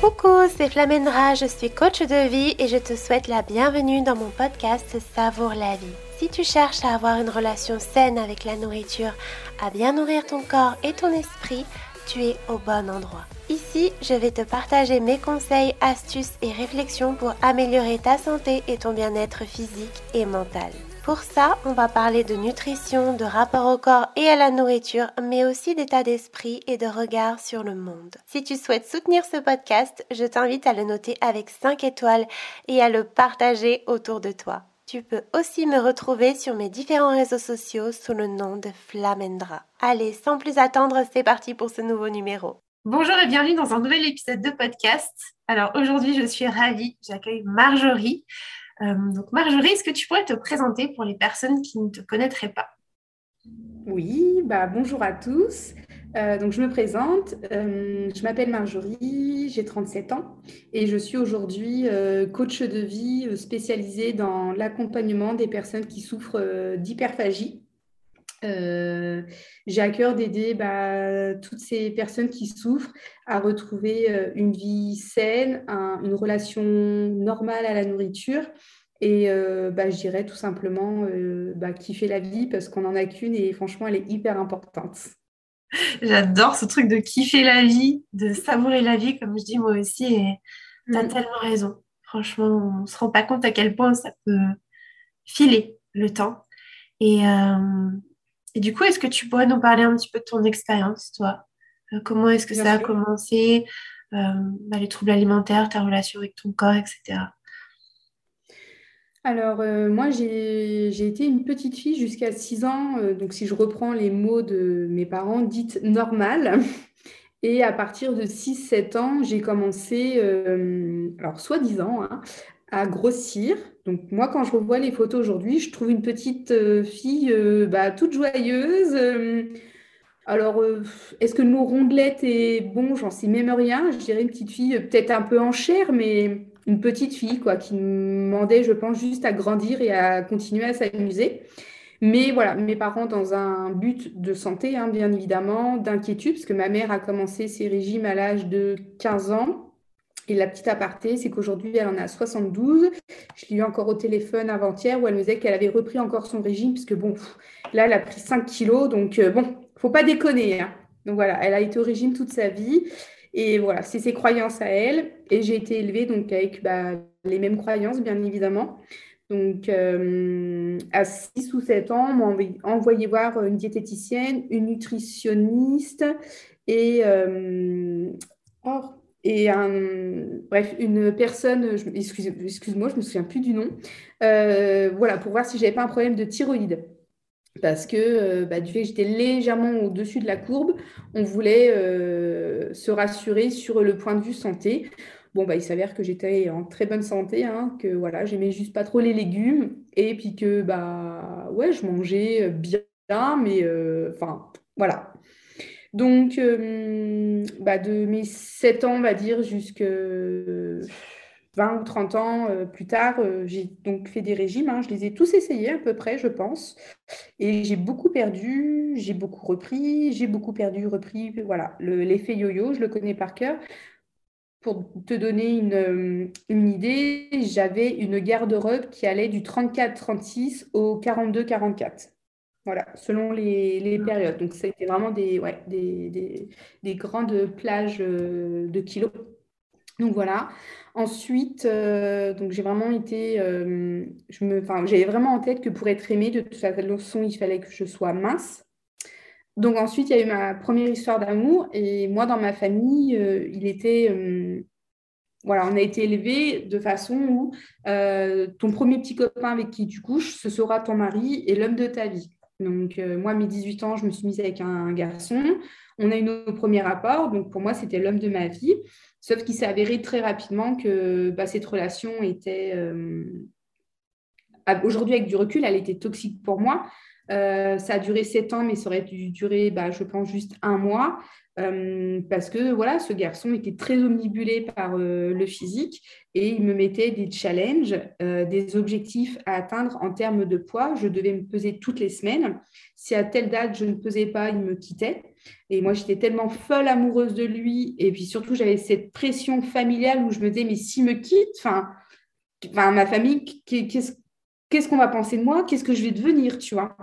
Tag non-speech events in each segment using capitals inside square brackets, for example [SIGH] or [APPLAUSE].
Coucou, c'est Flamendra, je suis coach de vie et je te souhaite la bienvenue dans mon podcast Savoure la vie. Si tu cherches à avoir une relation saine avec la nourriture, à bien nourrir ton corps et ton esprit, tu es au bon endroit. Ici, je vais te partager mes conseils, astuces et réflexions pour améliorer ta santé et ton bien-être physique et mental. Pour ça, on va parler de nutrition, de rapport au corps et à la nourriture, mais aussi d'état d'esprit et de regard sur le monde. Si tu souhaites soutenir ce podcast, je t'invite à le noter avec 5 étoiles et à le partager autour de toi. Tu peux aussi me retrouver sur mes différents réseaux sociaux sous le nom de Flamendra. Allez, sans plus attendre, c'est parti pour ce nouveau numéro. Bonjour et bienvenue dans un nouvel épisode de podcast. Alors aujourd'hui, je suis ravie, j'accueille Marjorie. Euh, donc Marjorie, est-ce que tu pourrais te présenter pour les personnes qui ne te connaîtraient pas? Oui, bah, bonjour à tous. Euh, donc je me présente, euh, je m'appelle Marjorie, j'ai 37 ans et je suis aujourd'hui coach de vie spécialisée dans l'accompagnement des personnes qui souffrent d'hyperphagie. j'ai à cœur d'aider bah, toutes ces personnes qui souffrent à retrouver une vie saine, une relation normale à la nourriture et euh, bah, je dirais tout simplement euh, bah, kiffer la vie parce qu'on n'en a qu'une et franchement, elle est hyper importante. [LAUGHS] J'adore ce truc de kiffer la vie, de savourer la vie, comme je dis moi aussi. Et tu as mm. tellement raison. Franchement, on ne se rend pas compte à quel point ça peut filer le temps. Et, euh, et du coup, est-ce que tu pourrais nous parler un petit peu de ton expérience, toi? Comment est-ce que ça a commencé? Bah, Les troubles alimentaires, ta relation avec ton corps, etc. Alors, euh, moi, j'ai été une petite fille jusqu'à 6 ans. Euh, donc, si je reprends les mots de mes parents, dites normales. [LAUGHS] Et à partir de 6-7 ans, j'ai commencé, euh, alors soi-disant, hein, à grossir. Donc, moi, quand je revois les photos aujourd'hui, je trouve une petite fille bah, toute joyeuse. alors, est-ce que le mot rondelette est bon J'en sais même rien. Je dirais une petite fille peut-être un peu en chair, mais une petite fille quoi, qui demandait, je pense, juste à grandir et à continuer à s'amuser. Mais voilà, mes parents, dans un but de santé, hein, bien évidemment, d'inquiétude, parce que ma mère a commencé ses régimes à l'âge de 15 ans. Et la petite aparté, c'est qu'aujourd'hui, elle en a 72. Je l'ai eu encore au téléphone avant-hier où elle me disait qu'elle avait repris encore son régime, puisque bon, là, elle a pris 5 kilos. Donc, euh, bon, faut pas déconner. Hein. Donc voilà, elle a été au régime toute sa vie. Et voilà, c'est ses croyances à elle. Et j'ai été élevée donc avec bah, les mêmes croyances, bien évidemment. Donc, euh, à 6 ou 7 ans, on m'a envoyé voir une diététicienne, une nutritionniste et, euh, bref, une personne, excuse-moi, je ne me souviens plus du nom, euh, voilà, pour voir si j'avais pas un problème de thyroïde parce que euh, bah, du fait que j'étais légèrement au-dessus de la courbe, on voulait euh, se rassurer sur le point de vue santé. Bon, bah, il s'avère que j'étais en très bonne santé, hein, que voilà, j'aimais juste pas trop les légumes, et puis que bah ouais, je mangeais bien, mais euh, enfin voilà. Donc, bah, de mes 7 ans, on va dire, jusqu'à 20 ou 30 ans euh, plus tard, euh, j'ai donc fait des régimes. Hein. je les ai tous essayés à peu près, je pense. Et j'ai beaucoup perdu, j'ai beaucoup repris, j'ai beaucoup perdu, repris. Voilà, l'effet yo-yo, je le connais par cœur. Pour te donner une, euh, une idée, j'avais une garde-robe qui allait du 34-36 au 42-44. Voilà, selon les, les, périodes. Donc, c'était vraiment des, ouais, des, des, des, grandes plages de kilos. Donc voilà. Ensuite, euh, donc j'ai vraiment été, euh, je me, j'avais vraiment en tête que pour être aimée, de toute façon, il fallait que je sois mince. Donc ensuite, il y a eu ma première histoire d'amour et moi, dans ma famille, euh, il était, voilà, on a été élevés de façon où ton premier petit copain avec qui tu couches, ce sera ton mari et l'homme de ta vie. Donc moi, à mes 18 ans, je me suis mise avec un garçon. On a eu nos premiers rapports, donc pour moi, c'était l'homme de ma vie. Sauf qu'il s'est avéré très rapidement que bah, cette relation était, euh, aujourd'hui avec du recul, elle était toxique pour moi. Euh, ça a duré sept ans, mais ça aurait dû durer, bah, je pense, juste un mois. Euh, parce que voilà, ce garçon était très omnibulé par le physique et il me mettait des challenges, des objectifs à atteindre en termes de poids. Je devais me peser toutes les semaines. Si à telle date je ne pesais pas, il me quittait. Et moi, j'étais tellement folle amoureuse de lui. Et puis surtout, j'avais cette pression familiale où je me disais, mais s'il me quitte, enfin, ma famille, qu'est-ce qu'on va penser de moi? Qu'est-ce que je vais devenir, tu vois?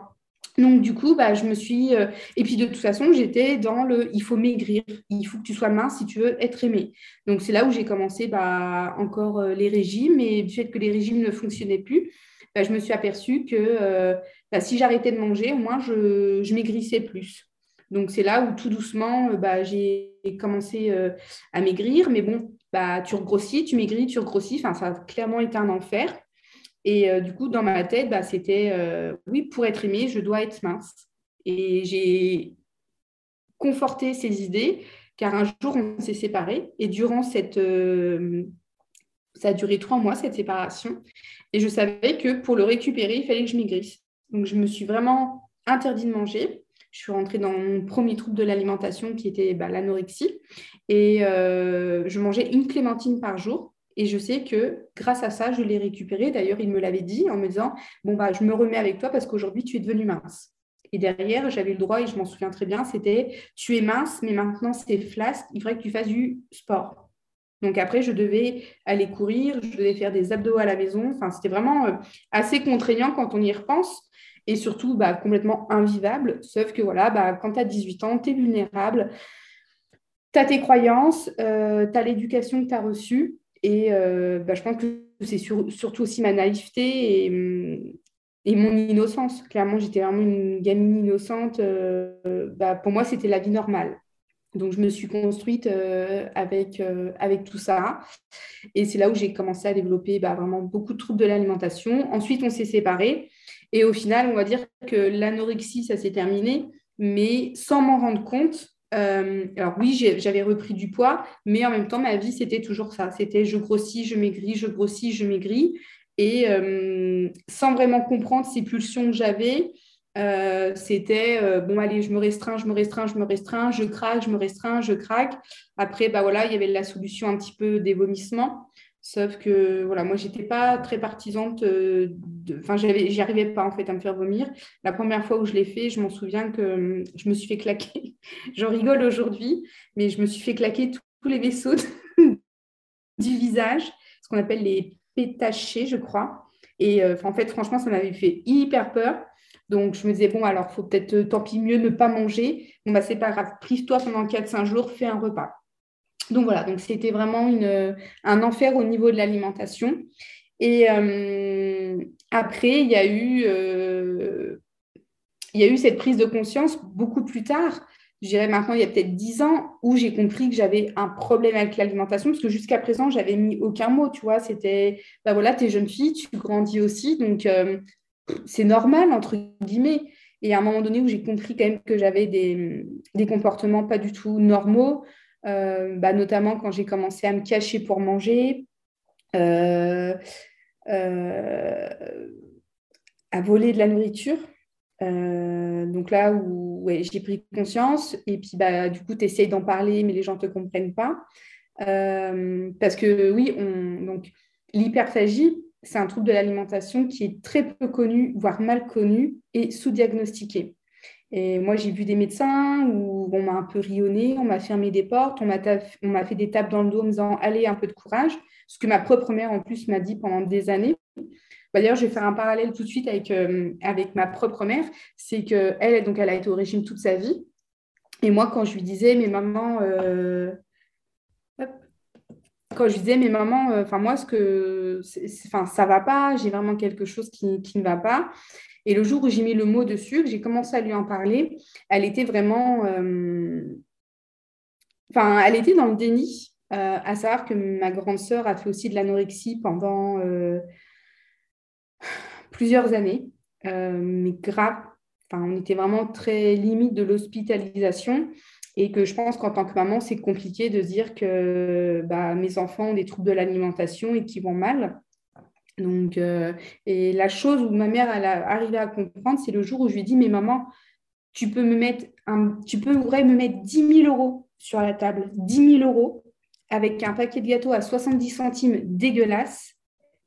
Donc, du coup, bah, je me suis. Euh, et puis, de toute façon, j'étais dans le il faut maigrir, il faut que tu sois mince si tu veux être aimé. Donc, c'est là où j'ai commencé bah, encore euh, les régimes. Et du fait que les régimes ne fonctionnaient plus, bah, je me suis aperçue que euh, bah, si j'arrêtais de manger, au moins, je, je maigrissais plus. Donc, c'est là où tout doucement, bah, j'ai commencé à maigrir. Mais bon, bah, tu regrossis, tu maigris, tu regrossis. Enfin, ça a clairement été un enfer. Et euh, du coup, dans ma tête, bah, c'était euh, oui, pour être aimée, je dois être mince. Et j'ai conforté ces idées, car un jour, on s'est séparés. Et durant cette. Euh, ça a duré trois mois, cette séparation. Et je savais que pour le récupérer, il fallait que je maigrisse. Donc, je me suis vraiment interdit de manger. Je suis rentrée dans mon premier trouble de l'alimentation qui était bah, l'anorexie. Et je mangeais une clémentine par jour. Et je sais que grâce à ça, je l'ai récupéré. D'ailleurs, il me l'avait dit en me disant Bon, bah, je me remets avec toi parce qu'aujourd'hui, tu es devenue mince. Et derrière, j'avais le droit, et je m'en souviens très bien, c'était Tu es mince, mais maintenant, c'est flasque, il faudrait que tu fasses du sport. Donc après, je devais aller courir, je devais faire des abdos à la maison. Enfin, c'était vraiment euh, assez contraignant quand on y repense et surtout bah, complètement invivable. Sauf que voilà, bah, quand tu as 18 ans, tu es vulnérable, tu as tes croyances, euh, tu as l'éducation que tu as reçue et euh, bah, je pense que c'est surtout aussi ma naïveté et, mon innocence. Clairement, j'étais vraiment une gamine innocente. Euh, bah, pour moi, c'était la vie normale. Donc, je me suis construite euh, avec, avec tout ça. Et c'est là où j'ai commencé à développer bah, vraiment beaucoup de troubles de l'alimentation. Ensuite, on s'est séparés. Et au final, on va dire que l'anorexie, ça s'est terminé. Mais sans m'en rendre compte, euh, alors oui, j'avais repris du poids, mais en même temps, ma vie, c'était toujours ça. C'était je grossis, je maigris, je grossis, je maigris. Et euh, sans vraiment comprendre ces pulsions que j'avais, euh, c'était bon, allez, je me restreins, je me restreins, je me restreins, je craque, je me restreins, je craque. Après, bah il y avait la solution un petit peu des vomissements. Sauf que voilà, moi, j'étais pas très partisante de. Enfin, j'y arrivais pas en fait à me faire vomir. La première fois où je l'ai fait, je m'en souviens que hum, je me suis fait claquer. [LAUGHS] J'en rigole aujourd'hui, mais je me suis fait claquer tous les vaisseaux [LAUGHS] du visage, ce qu'on appelle les pétachés, je crois. Et euh, en fait, franchement, ça m'avait fait hyper peur. Donc, je me disais, bon, alors, faut peut-être, euh, tant pis, mieux ne pas manger. Bon, bah, c'est pas grave, prive-toi pendant 4-5 jours, fais un repas. Donc voilà, donc c'était vraiment un enfer au niveau de l'alimentation. Et euh, après, il y, a eu, euh, y a eu cette prise de conscience beaucoup plus tard, je dirais maintenant il y a peut-être dix ans, où j'ai compris que j'avais un problème avec l'alimentation, parce que jusqu'à présent, j'avais mis aucun mot, tu vois, c'était, ben voilà, tu es jeune fille, tu grandis aussi, donc euh, c'est normal, entre guillemets. Et à un moment donné où j'ai compris quand même que j'avais des comportements pas du tout normaux, euh, bah, notamment quand j'ai commencé à me cacher pour manger, euh, euh, à voler de la nourriture. donc là où j'ai pris conscience, et puis bah, du coup, tu essayes d'en parler, mais les gens ne te comprennent pas. parce que oui, on, donc l'hyperphagie, c'est un trouble de l'alimentation qui est très peu connu, voire mal connu et sous-diagnostiqué. Et moi, j'ai vu des médecins où on m'a un peu rionné, on m'a fermé des portes, on m'a fait des tapes dans le dos en me disant Allez, un peu de courage. Ce que ma propre mère, en plus, m'a dit pendant des années. Bah, d'ailleurs, je vais faire un parallèle tout de suite avec, euh, ma propre mère. C'est qu'elle, donc, elle a été au régime toute sa vie. Et moi, quand je lui disais Mais maman, euh, quand je lui disais Mais maman, euh, enfin, moi, ce que. Enfin, ça va pas, j'ai vraiment quelque chose qui ne va pas. Et le jour où j'ai mis le mot dessus, que j'ai commencé à lui en parler, elle était vraiment... Euh, enfin, elle était dans le déni, euh, à savoir que ma grande sœur a fait aussi de l'anorexie pendant euh, plusieurs années, mais grave. Enfin, on était vraiment très limite de l'hospitalisation et que je pense qu'en tant que maman, c'est compliqué de dire que bah, mes enfants ont des troubles de l'alimentation et qui vont mal. Donc, euh, et la chose où ma mère elle a arrivé à comprendre, c'est le jour où je lui ai dit, mais maman, tu peux me mettre, un, tu pourrais me mettre 10 000 euros sur la table, 10 000 euros, avec un paquet de gâteaux à 70 centimes dégueulasse.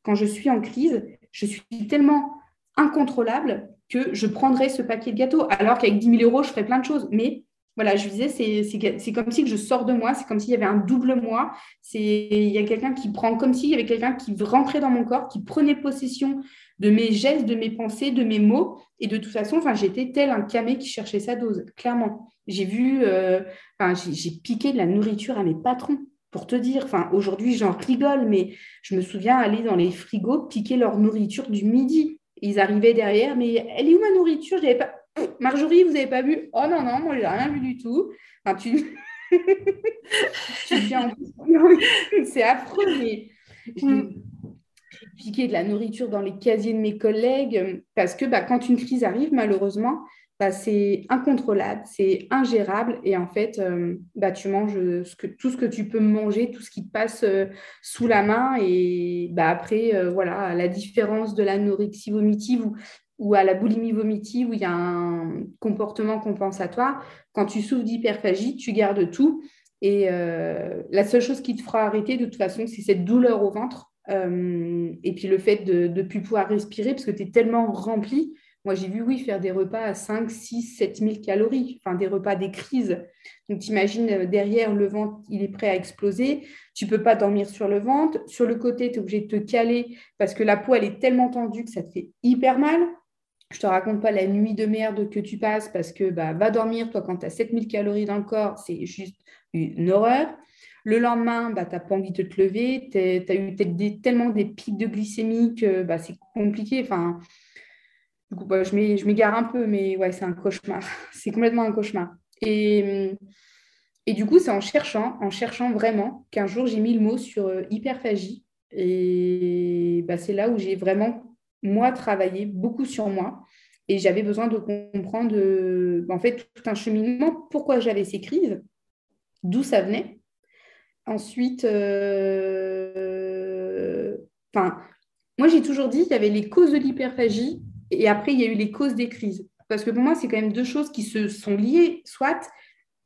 Quand je suis en crise, je suis tellement incontrôlable que je prendrais ce paquet de gâteaux, alors qu'avec 10 000 euros, je ferais plein de choses. Mais voilà, je disais, c'est comme si je sors de moi, c'est comme s'il y avait un double moi. Il y a quelqu'un qui prend, comme s'il y avait quelqu'un qui rentrait dans mon corps, qui prenait possession de mes gestes, de mes pensées, de mes mots. Et de toute façon, j'étais tel un camé qui cherchait sa dose, clairement. J'ai vu, euh, j'ai piqué de la nourriture à mes patrons, pour te dire. Aujourd'hui, j'en rigole, mais je me souviens aller dans les frigos piquer leur nourriture du midi. Ils arrivaient derrière, mais elle est où ma nourriture? Je pas Marjorie, vous n'avez pas vu? Oh non, non, moi, je n'ai rien vu du tout. Enfin, tu... [LAUGHS] [LAUGHS] C'est affreux, mais j'ai mm. piqué de la nourriture dans les casiers de mes collègues parce que bah, quand une crise arrive, malheureusement, bah, c'est incontrôlable, c'est ingérable et en fait, euh, bah, tu manges ce que, tout ce que tu peux manger, tout ce qui te passe euh, sous la main et bah, après, euh, voilà, la différence de l'anorexie vomitive ou ou à la boulimie vomitive où il y a un comportement compensatoire, quand tu souffres d'hyperphagie, tu gardes tout. Et euh, la seule chose qui te fera arrêter, de toute façon, c'est cette douleur au ventre. Euh, et puis le fait de ne plus pouvoir respirer parce que tu es tellement rempli. Moi, j'ai vu, oui, faire des repas à 5, 6, 7 000 calories, enfin des repas, des crises. Donc, t'imagines, euh, derrière, le ventre, il est prêt à exploser. Tu peux pas dormir sur le ventre. Sur le côté, tu es obligé de te caler parce que la peau, elle est tellement tendue que ça te fait hyper mal. Je te raconte pas la nuit de merde que tu passes parce que bah, va dormir, toi, quand tu as 7000 calories dans le corps, c'est juste une horreur. Le lendemain, bah, tu n'as pas envie de te lever, tu as eu tellement des pics de glycémie que bah, c'est compliqué. Enfin, du coup, bah, je m'égare un peu, mais ouais, c'est un cauchemar. [LAUGHS] C'est complètement un cauchemar. Et, et du coup, c'est en cherchant, en cherchant vraiment, qu'un jour, j'ai mis le mot sur euh, hyperphagie. Et bah, c'est là où j'ai vraiment moi, travailler beaucoup sur moi. Et j'avais besoin de comprendre, euh, en fait, tout un cheminement, pourquoi j'avais ces crises, d'où ça venait. Ensuite, euh, moi, j'ai toujours dit qu'il y avait les causes de l'hyperphagie et après, il y a eu les causes des crises. Parce que pour moi, c'est quand même deux choses qui se sont liées, soit,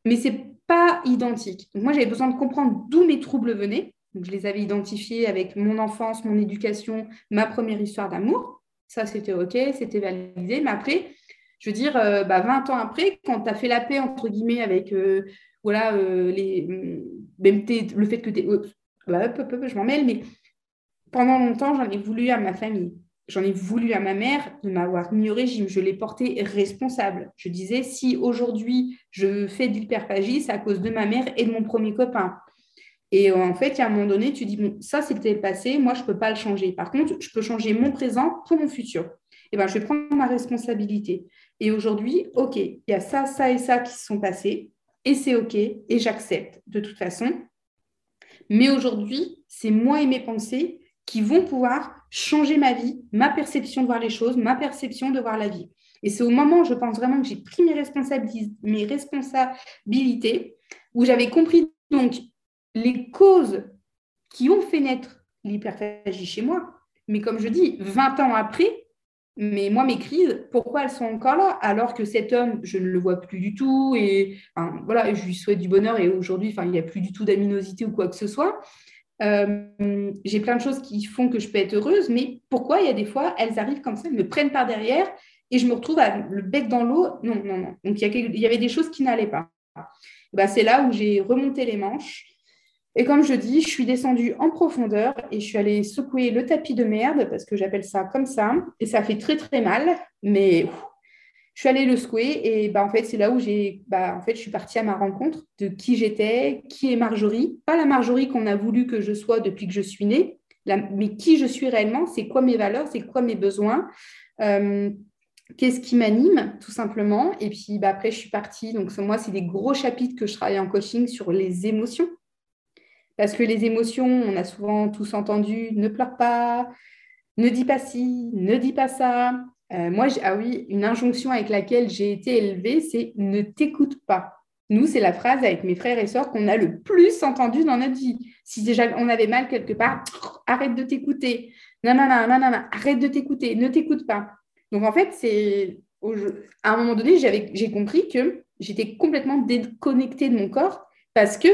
mais ce n'est pas identique. moi, j'avais besoin de comprendre d'où mes troubles venaient je les avais identifiés avec mon enfance, mon éducation, ma première histoire d'amour. Ça, c'était OK, c'était validé. Mais après, je veux dire, 20 euh, bah, ans après, quand tu as fait la paix, entre guillemets, avec euh, voilà, euh, les, même le fait que tu es. Bah, je m'en mêle, mais pendant longtemps, j'en ai voulu à ma famille. J'en ai voulu à ma mère de m'avoir mis au régime. Je l'ai porté responsable. Je disais, si aujourd'hui je fais de l'hyperphagie, c'est à cause de ma mère et de mon premier copain. Et en fait, a un moment donné, tu dis, bon, ça, c'était le passé, moi, je ne peux pas le changer. Par contre, je peux changer mon présent pour mon futur. Et eh ben, je vais prendre ma responsabilité. Et aujourd'hui, OK, il y a ça, ça et ça qui se sont passés, et c'est OK, et j'accepte de toute façon. Mais aujourd'hui, c'est moi et mes pensées qui vont pouvoir changer ma vie, ma perception de voir les choses, ma perception de voir la vie. Et c'est au moment, je pense vraiment que j'ai pris mes, responsabilités, mes responsabilités, où j'avais compris donc les causes qui ont fait naître l'hyperphagie chez moi. Mais comme je dis, 20 ans après, mais moi, mes crises, pourquoi elles sont encore là alors que cet homme, je ne le vois plus du tout et voilà, je lui souhaite du bonheur et aujourd'hui, il n'y a plus du tout d'aminosité ou quoi que ce soit. Euh, j'ai plein de choses qui font que je peux être heureuse, mais pourquoi il y a des fois, elles arrivent comme ça, elles me prennent par derrière et je me retrouve à le bec dans l'eau Non, non, non. Donc il y, avait des choses qui n'allaient pas. Bah, c'est là où j'ai remonté les manches et comme je dis, je suis descendue en profondeur et je suis allée secouer le tapis de merde, parce que j'appelle ça comme ça, et ça fait très très mal, mais je suis allée le secouer et bah, en fait, c'est là où j'ai, bah, en fait, je suis partie à ma rencontre de qui j'étais, qui est Marjorie, pas la Marjorie qu'on a voulu que je sois depuis que je suis née, mais qui je suis réellement, c'est quoi mes valeurs, c'est quoi mes besoins. Euh, qu'est-ce qui m'anime, tout simplement. Et puis bah, après, je suis partie. Donc, moi, c'est des gros chapitres que je travaille en coaching sur les émotions. Parce que les émotions, on a souvent tous entendu, ne pleure pas, ne dis pas ci, ne dis pas ça. Euh, moi, ah oui, une injonction avec laquelle j'ai été élevée, c'est ne t'écoute pas. Nous, c'est la phrase avec mes frères et sœurs qu'on a le plus entendu dans notre vie. Si déjà on avait mal quelque part, arrête de t'écouter. Non, non, non, non, non, arrête de t'écouter, ne t'écoute pas. Donc en fait, c'est à un moment donné, j'ai compris que j'étais complètement déconnectée de mon corps parce que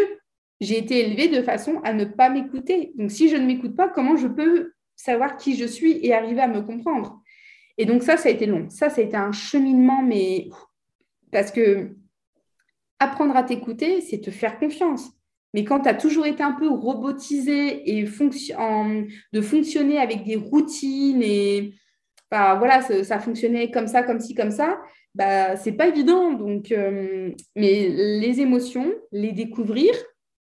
j'ai été élevée de façon à ne pas m'écouter. Donc, si je ne m'écoute pas, comment je peux savoir qui je suis et arriver à me comprendre? Et donc, ça, ça a été long. Ça, ça a été un cheminement, mais parce que apprendre à t'écouter, c'est te faire confiance. Mais quand tu as toujours été un peu robotisé et de fonctionner avec des routines et bah, voilà, ça, fonctionnait comme ça, comme ci, comme ça, bah, c'est pas évident. Donc, euh, mais les émotions, les découvrir,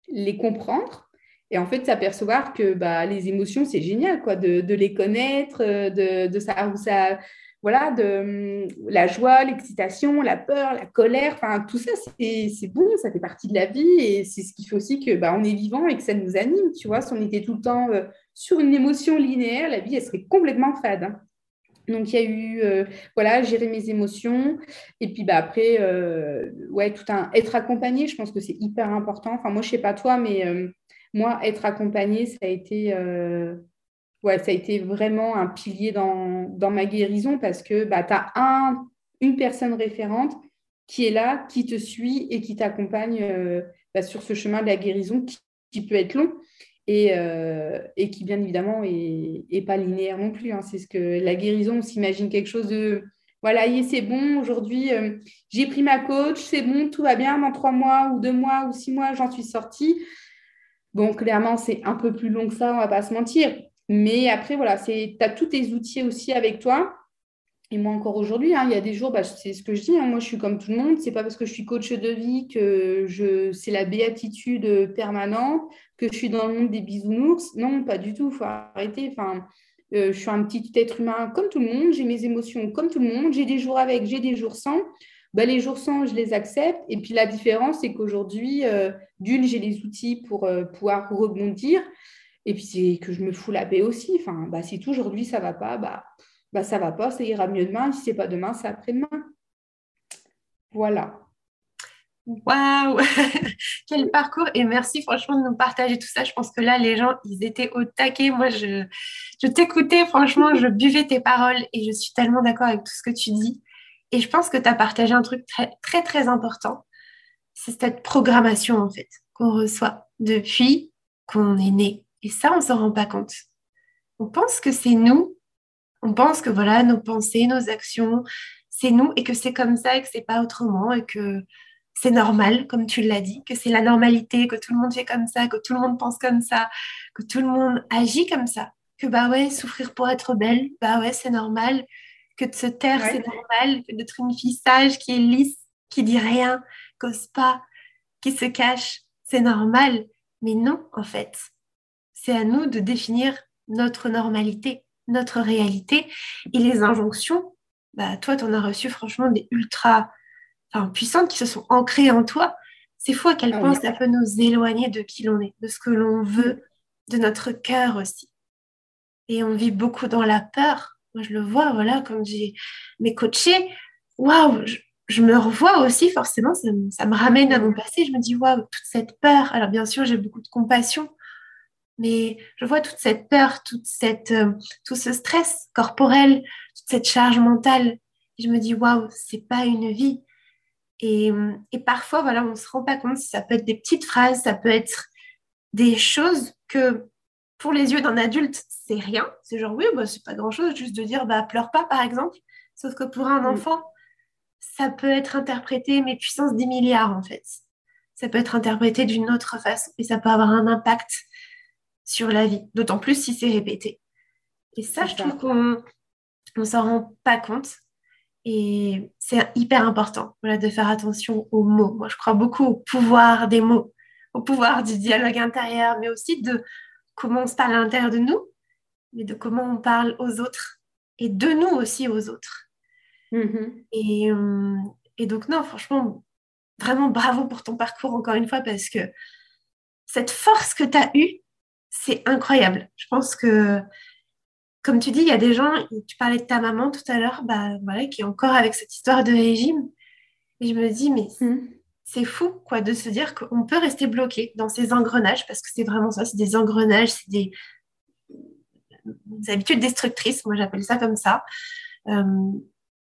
les comprendre, et en fait s'apercevoir que bah, les émotions, c'est génial quoi, de, les connaître, de, de ça, ça, voilà, de hum, la joie, l'excitation, la peur, la colère, enfin tout ça, c'est bon, ça fait partie de la vie et c'est ce qui fait aussi que bah, on est vivant et que ça nous anime, tu vois. Si on était tout le temps euh, sur une émotion linéaire, la vie, elle serait complètement fade. Hein. Donc, il y a eu, euh, voilà, gérer mes émotions. Et puis, bah, après, euh, tout un être accompagné, je pense que c'est hyper important. Enfin, moi, je sais pas toi, mais moi, être accompagné, ça a été ouais, ça a été vraiment un pilier dans, ma guérison parce que bah, tu as un, une personne référente qui est là, qui te suit et qui t'accompagne euh, bah, sur ce chemin de la guérison qui, peut être long et, euh, et qui, bien évidemment, est, pas linéaire non plus. Hein. C'est ce que la guérison, on s'imagine quelque chose de voilà, c'est bon, aujourd'hui, euh, j'ai pris ma coach, c'est bon, tout va bien, dans trois mois ou deux mois ou six mois, j'en suis sortie. Bon, clairement, c'est un peu plus long que ça, on va pas se mentir. Mais après, voilà, tu as tous tes outils aussi avec toi. Et moi, encore aujourd'hui, hein, il y a des jours, bah, c'est ce que je dis, hein, moi, je suis comme tout le monde. Ce n'est pas parce que je suis coach de vie que je, c'est la béatitude permanente, que je suis dans le monde des bisounours. Non, pas du tout. Faut arrêter. Enfin, euh, je suis un petit être humain comme tout le monde. J'ai mes émotions comme tout le monde. J'ai des jours avec, j'ai des jours sans. Bah, les jours sans, je les accepte. Et puis, la différence, c'est qu'aujourd'hui, euh, d'une, j'ai les outils pour euh, pouvoir rebondir. Et puis, c'est que je me fous la paix aussi. Enfin, bah, si tout aujourd'hui, ça ne va pas, bah, bah, ça ne va pas, ça ira mieux demain. Si ce n'est pas demain, c'est après-demain. Voilà. Waouh [LAUGHS] Quel parcours Et merci franchement de nous partager tout ça. Je pense que là, les gens, ils étaient au taquet. Moi, je, je t'écoutais, franchement, je [LAUGHS] buvais tes paroles et je suis tellement d'accord avec tout ce que tu dis. Et je pense que tu as partagé un truc très, très, très important. C'est cette programmation, en fait, qu'on reçoit depuis qu'on est né. Et ça, on ne s'en rend pas compte. On pense que c'est nous. On pense que voilà, nos pensées, nos actions, c'est nous et que c'est comme ça et que c'est pas autrement et que c'est normal, comme tu l'as dit, que c'est la normalité, que tout le monde fait comme ça, que tout le monde pense comme ça, que tout le monde agit comme ça. Que bah ouais, souffrir pour être belle, bah ouais, c'est normal. Que de se taire, c'est normal. Que d'être une fille sage qui est lisse, qui dit rien, cause pas, qui se cache, c'est normal. Mais non, en fait, c'est à nous de définir notre normalité, notre réalité. Et les injonctions, bah, toi, tu en as reçu franchement des ultra puissantes qui se sont ancrées en toi. C'est fou à quel ah point ça peut nous éloigner de qui l'on est, de ce que l'on veut, de notre cœur aussi. Et on vit beaucoup dans la peur. Moi, je le vois, voilà, quand j'ai mes coachés, waouh, je, me revois aussi, forcément, ça, ça, me ramène à mon passé. Je me dis, waouh, toute cette peur. Alors, bien sûr, j'ai beaucoup de compassion mais je vois toute cette peur, toute cette, euh, tout ce stress corporel, toute cette charge mentale. je me dis, waouh, c'est pas une vie. Et, euh, et, parfois, voilà, on ne se rend pas compte. Ça peut être des petites phrases, ça peut être des choses que pour les yeux d'un adulte, c'est rien. C'est genre, oui, bah, c'est pas grand-chose, juste de dire, bah, pleure pas, par exemple. Sauf que pour un mm. enfant, ça peut être interprété, mais puissance 10 milliards, en fait. Ça peut être interprété d'une autre façon et ça peut avoir un impact sur la vie, d'autant plus si c'est répété. Et ça, je trouve qu'on ne s'en rend pas compte. Et c'est hyper important voilà, de faire attention aux mots. Moi, je crois beaucoup au pouvoir des mots, au pouvoir du dialogue intérieur, mais aussi de comment on se parle à l'intérieur de nous, mais de comment on parle aux autres et de nous aussi aux autres. Mm-hmm. Et, euh, et donc, non, franchement, vraiment bravo pour ton parcours encore une fois parce que cette force que tu as eue, c'est incroyable. Je pense que, comme tu dis, il y a des gens, tu parlais de ta maman tout à l'heure, bah, voilà, qui est encore avec cette histoire de régime. Et je me dis, mais hmm. c'est fou quoi, de se dire qu'on peut rester bloqué dans ces engrenages, parce que c'est vraiment ça, c'est des engrenages, c'est des, habitudes destructrices, moi j'appelle ça comme ça. Euh,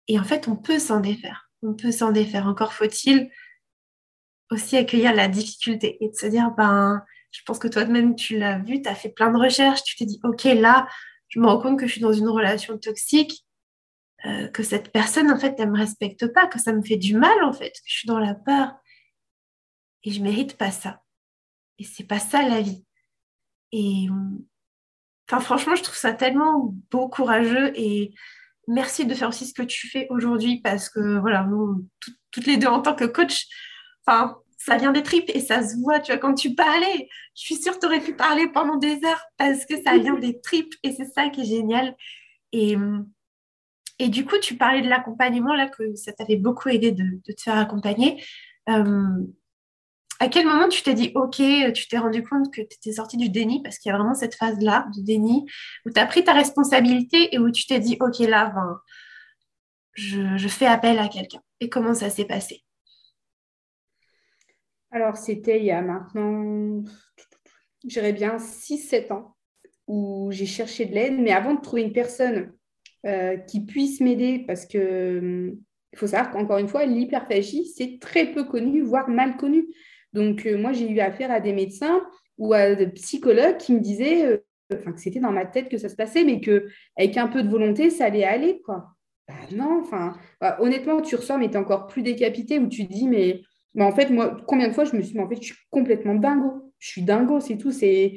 et en fait, on peut s'en défaire. On peut s'en défaire. Encore faut-il aussi accueillir la difficulté et de se dire, ben, je pense que toi-même, tu l'as vu, tu as fait plein de recherches, tu t'es dit, OK, là, je me rends compte que je suis dans une relation toxique, euh, que cette personne, en fait, elle ne me respecte pas, que ça me fait du mal, en fait, que je suis dans la peur. et je mérite pas ça. Et c'est pas ça la vie. Et enfin, franchement, je trouve ça tellement beau, courageux et merci de faire aussi ce que tu fais aujourd'hui parce que voilà, nous, toutes les deux en tant que coach, enfin, ça vient des tripes et ça se voit, tu vois, quand tu parlais, je suis sûre que tu aurais pu parler pendant des heures parce que ça vient des tripes et c'est ça qui est génial. Et, du coup, tu parlais de l'accompagnement, là, que ça t'avait beaucoup aidé de, te faire accompagner. Euh, à quel moment tu t'es dit, OK, tu t'es rendu compte que tu étais sorti du déni, parce qu'il y a vraiment cette phase-là de déni, où tu as pris ta responsabilité et où tu t'es dit, OK, là, ben, je, fais appel à quelqu'un. Et comment ça s'est passé? Alors, c'était il y a maintenant, j'irais bien 6-7 ans, où j'ai cherché de l'aide, mais avant de trouver une personne euh, qui puisse m'aider, parce que il faut savoir qu'encore une fois, l'hyperphagie, c'est très peu connu, voire mal connu. Donc, euh, moi, j'ai eu affaire à des médecins ou à des psychologues qui me disaient euh, que c'était dans ma tête que ça se passait, mais qu'avec un peu de volonté, ça allait aller. Quoi. Bah, non, enfin, bah, honnêtement, tu ressors, mais tu es encore plus décapité, où tu te dis, mais, en fait, moi, combien de fois je me suis dit, mais en fait, je suis complètement dingo. Je suis dingo, c'est tout. C'est,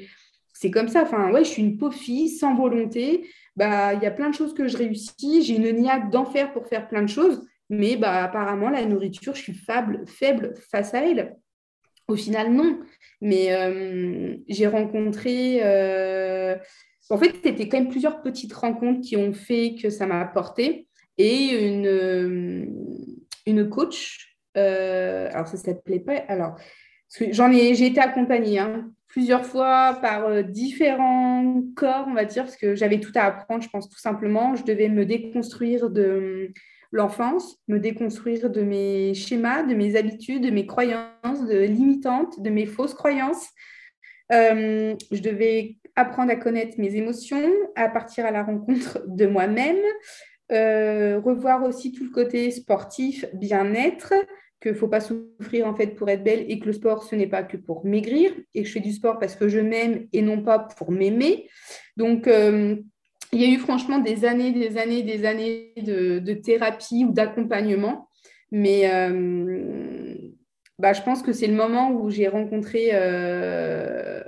c'est comme ça. Enfin, ouais, je suis une pauvre fille sans volonté. Bah, il y a plein de choses que je réussis. J'ai une niaque d'enfer pour faire plein de choses. Mais bah, apparemment, la nourriture, je suis faible, faible face à elle. Au final, non. Mais euh, j'ai rencontré. Euh, en fait, c'était quand même plusieurs petites rencontres qui ont fait que ça m'a apporté. Et une, une coach, alors ça ne s'appelait pas? Alors, j'ai été accompagnée hein, plusieurs fois par différents corps, on va dire, parce que j'avais tout à apprendre, je pense tout simplement. Je devais me déconstruire de l'enfance, me déconstruire de mes schémas, de mes habitudes, de mes croyances limitantes, de mes fausses croyances. Euh, je devais apprendre à connaître mes émotions, à partir à la rencontre de moi-même, euh, revoir aussi tout le côté sportif, bien-être, qu'il ne faut pas souffrir en fait pour être belle et que le sport, ce n'est pas que pour maigrir et que je fais du sport parce que je m'aime et non pas pour m'aimer. Donc, euh, il y a eu franchement des années, des années, des années de, thérapie ou d'accompagnement. Mais euh, bah, je pense que c'est le moment où j'ai rencontré, euh,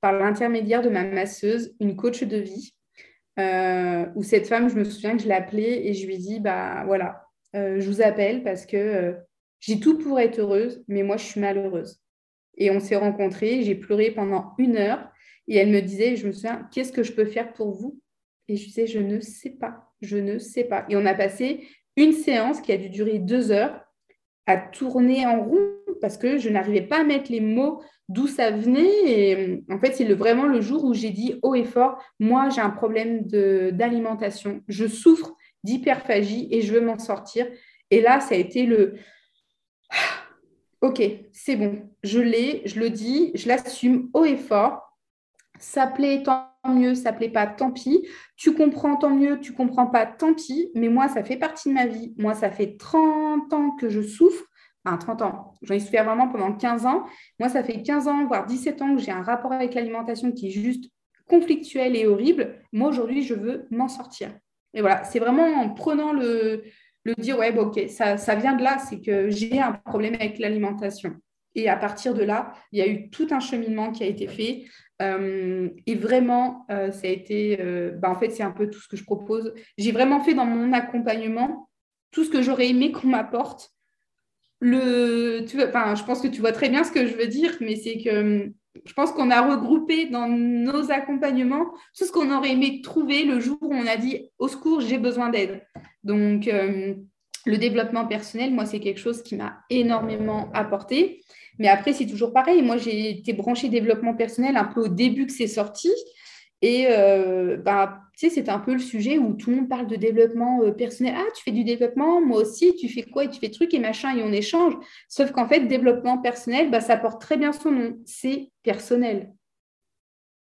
par l'intermédiaire de ma masseuse, une coach de vie. Où cette femme, je me souviens que je l'ai appelée et je lui dit, bah voilà, je vous appelle parce que j'ai tout pour être heureuse, mais moi, je suis malheureuse. Et on s'est rencontrés, j'ai pleuré pendant une heure et elle me disait, je me souviens, qu'est-ce que je peux faire pour vous? Et je disais, je ne sais pas, je ne sais pas. Et on a passé une séance qui a dû durer deux heures à tourner en rond parce que je n'arrivais pas à mettre les mots d'où ça venait. Et en fait, c'est vraiment le jour où j'ai dit haut et fort, moi, j'ai un problème d'alimentation. Je souffre d'hyperphagie et je veux m'en sortir. Et là, ça a été le... Ok, c'est bon, je l'ai, je le dis, je l'assume haut et fort. Ça plaît tant mieux, ça plaît pas, tant pis. Tu comprends, tant mieux, tu comprends pas, tant pis. Mais moi, ça fait partie de ma vie. Moi, ça fait 30 ans que je souffre. Enfin, 30 ans. J'en ai souffert vraiment pendant 15 ans. Moi, ça fait 15 ans, voire 17 ans que j'ai un rapport avec l'alimentation qui est juste conflictuel et horrible. Moi, aujourd'hui, je veux m'en sortir. Et voilà, c'est vraiment en prenant le, le dire, ouais, bon, ok, ça, ça vient de là, c'est que j'ai un problème avec l'alimentation. Et à partir de là, il y a eu tout un cheminement qui a été fait. Euh, et vraiment, euh, ça a été, euh, bah, en fait, c'est un peu tout ce que je propose. J'ai vraiment fait dans mon accompagnement tout ce que j'aurais aimé qu'on m'apporte. Le, tu je pense que tu vois très bien ce que je veux dire, mais c'est que je pense qu'on a regroupé dans nos accompagnements tout ce qu'on aurait aimé trouver le jour où on a dit au secours, j'ai besoin d'aide. Donc, le développement personnel, moi, c'est quelque chose qui m'a énormément apporté. Mais après, c'est toujours pareil. Moi, j'ai été branchée développement personnel un peu au début que c'est sorti. Et euh, bah, tu sais, c'est un peu le sujet où tout le monde parle de développement euh, personnel. Ah, tu fais du développement, moi aussi, tu fais quoi et tu fais trucs et machin, et on échange. Sauf qu'en fait, développement personnel, bah, ça porte très bien son nom. C'est personnel.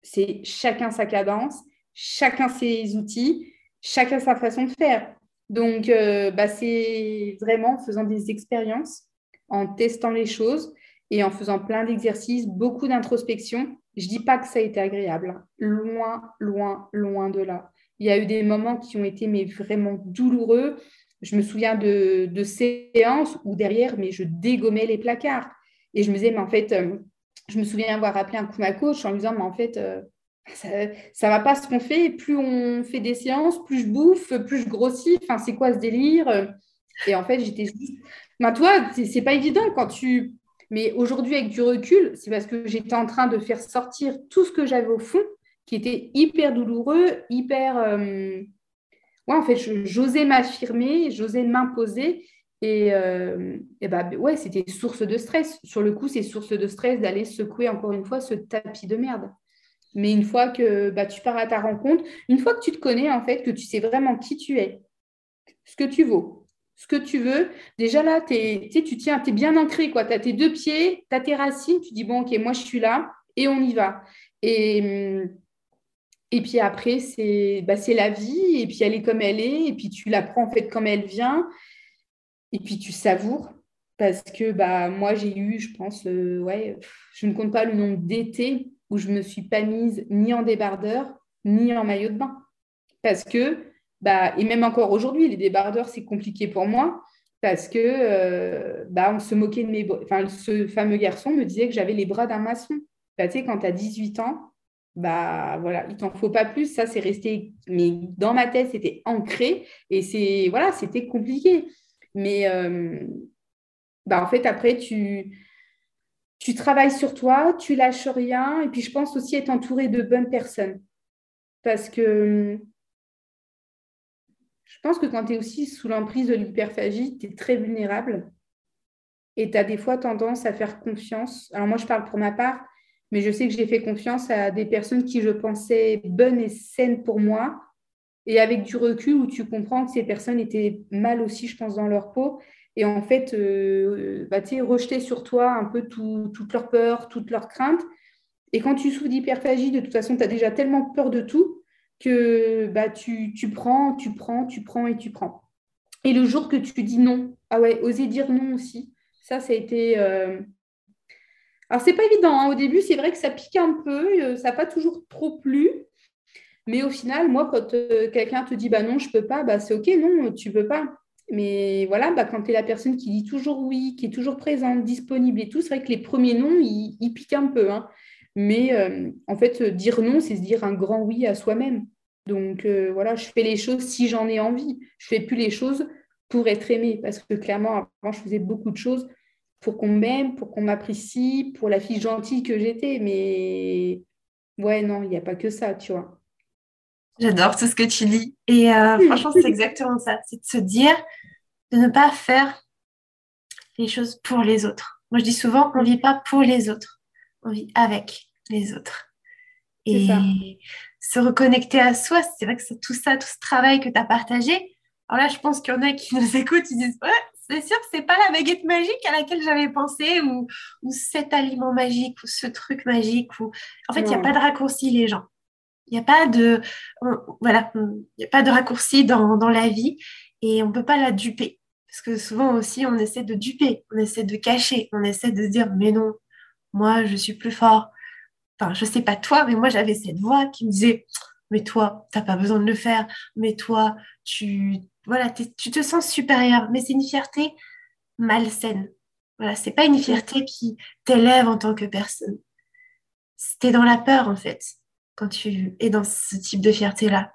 C'est chacun sa cadence, chacun ses outils, chacun sa façon de faire. Donc, euh, bah, c'est vraiment en faisant des expériences, en testant les choses, et en faisant plein d'exercices, beaucoup d'introspection. Je dis pas que ça a été agréable, loin, loin, loin de là. Il y a eu des moments qui ont été mais vraiment douloureux. Je me souviens de, séances où derrière, mais je dégommais les placards. Et je me disais, mais en fait, je me souviens avoir appelé un coup ma coach en lui disant, mais en fait, ça, ne va pas ce qu'on fait. Plus on fait des séances, plus je bouffe, plus je grossis. C'est quoi ce délire? Et en fait, j'étais juste. Ben, toi, c'est pas évident quand tu. Mais aujourd'hui, avec du recul, c'est parce que j'étais en train de faire sortir tout ce que j'avais au fond, qui était hyper douloureux, hyper. Euh, ouais, en fait, j'osais m'affirmer, j'osais m'imposer. Et, euh, et bah, ouais, c'était source de stress. Sur le coup, c'est source de stress d'aller secouer encore une fois ce tapis de merde. Mais une fois que bah, tu pars à ta rencontre, une fois que tu te connais, en fait, que tu sais vraiment qui tu es, ce que tu vaux, ce que tu veux, déjà là, tu tiens, es bien ancré. Tu as tes deux pieds, tu as tes racines, tu dis, bon, ok, moi, je suis là et on y va. Et, et puis après, c'est bah, la vie, et puis elle est comme elle est, et puis tu la prends en fait comme elle vient, et puis tu savoures. Parce que bah, moi, j'ai eu, je pense, euh, ouais, je ne compte pas le nombre d'étés où je ne me suis pas mise ni en débardeur, ni en maillot de bain. Parce que, bah, et même encore aujourd'hui, les débardeurs, c'est compliqué pour moi parce que euh, bah, on se moquait de mes enfin ce fameux garçon me disait que j'avais les bras d'un maçon. Bah, tu sais, quand tu as 18 ans, bah voilà, il t'en faut pas plus. Ça, c'est resté, mais dans ma tête, c'était ancré et c'est voilà, c'était compliqué. Mais euh, bah, en fait, après, tu, tu travailles sur toi, tu lâches rien. Et puis, je pense aussi être entouré de bonnes personnes. Parce que je pense que quand tu es aussi sous l'emprise de l'hyperphagie, tu es très vulnérable. Et tu as des fois tendance à faire confiance. Alors, moi, je parle pour ma part, mais je sais que j'ai fait confiance à des personnes qui je pensais bonnes et saines pour moi. Et avec du recul, où tu comprends que ces personnes étaient mal aussi, je pense, dans leur peau et en fait, euh, bah, rejeter sur toi un peu toutes leurs peurs, toutes leurs craintes. Et quand tu souffres d'hyperphagie, de toute façon, tu as déjà tellement peur de tout que bah, tu, prends, tu prends, tu prends et tu prends. Et le jour que tu dis non, ah ouais, oser dire non aussi, ça, ça a été. Euh... Alors, c'est pas évident. Hein. Au début, c'est vrai que ça pique un peu, euh, ça n'a pas toujours trop plu. Mais au final, moi, quand euh, quelqu'un te dit bah non, je peux pas, bah c'est ok, non, tu peux pas. Mais voilà, bah, quand tu es la personne qui dit toujours oui, qui est toujours présente, disponible et tout, c'est vrai que les premiers noms, ils, piquent un peu. Hein. Mais euh, en fait, dire non, c'est se dire un grand oui à soi-même. Donc euh, voilà, je fais les choses si j'en ai envie. Je ne fais plus les choses pour être aimée. Parce que clairement, avant, je faisais beaucoup de choses pour qu'on m'aime, pour qu'on m'apprécie, pour la fille gentille que j'étais. Mais ouais, non, il n'y a pas que ça, tu vois. J'adore tout ce que tu dis. Et euh, [LAUGHS] franchement, c'est exactement ça. C'est de se dire de ne pas faire les choses pour les autres. Moi, je dis souvent, on ne vit pas pour les autres. On vit avec les autres. Et se reconnecter à soi, c'est vrai que c'est tout ça, tout ce travail que tu as partagé. Alors là, je pense qu'il y en a qui nous écoutent, ils disent Ouais, c'est sûr que c'est pas la baguette magique à laquelle j'avais pensé, ou, ou cet aliment magique, ou ce truc magique. Ou... En fait, il n'y a pas de raccourci, les gens. Il n'y a pas de, voilà, il a pas de raccourci dans, dans, la vie et on ne peut pas la duper. Parce que souvent aussi, on essaie de duper, on essaie de cacher, on essaie de se dire, mais non, moi, je suis plus fort. Enfin, je sais pas toi, mais moi, j'avais cette voix qui me disait, mais toi, tu n'as pas besoin de le faire. Mais toi, tu, voilà, tu te sens supérieur. Mais c'est une fierté malsaine. Voilà, c'est pas une fierté qui t'élève en tant que personne. C'était dans la peur, en fait quand tu es dans ce type de fierté-là.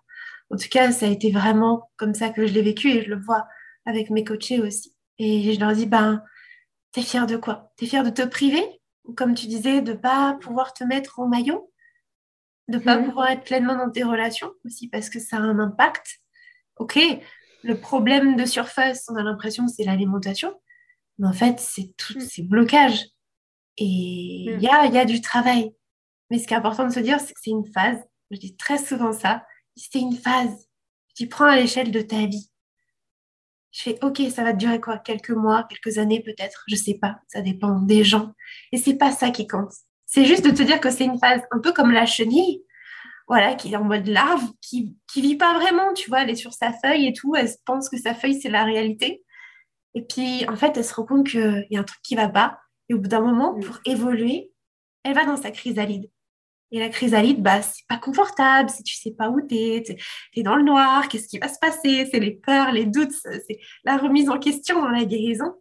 En tout cas, ça a été vraiment comme ça que je l'ai vécu et je le vois avec mes coachés aussi. Et je leur dis, ben, t'es fier de quoi? T'es fier de te priver Comme tu disais, de pas pouvoir te mettre en maillot De pas mhm. pouvoir être pleinement dans tes relations aussi parce que ça a un impact. Ok, le problème de surface, on a l'impression que c'est l'alimentation, mais en fait, c'est tous mhm. ces blocages. Et il y, a, y a du travail. Mais ce qui est important de se dire, c'est que c'est une phase. Je dis très souvent ça. C'est une phase. Tu prends à l'échelle de ta vie. Je fais, OK, ça va durer quoi? Quelques mois, quelques années peut-être? Je sais pas. Ça dépend des gens. Et c'est pas ça qui compte. C'est juste de te dire que c'est une phase un peu comme la chenille, voilà, qui est en mode larve, qui, qui vit pas vraiment, tu vois, elle est sur sa feuille et tout, elle pense que sa feuille, c'est la réalité. Et puis, en fait, elle se rend compte qu'il y a un truc qui va pas. Et au bout d'un moment, mm. pour évoluer, elle va dans sa chrysalide. Et la chrysalide, bah, c'est pas confortable, si tu sais pas où t'es, t'es es dans le noir, qu'est-ce qui va se passer, c'est les peurs, les doutes, c'est la remise en question dans la guérison.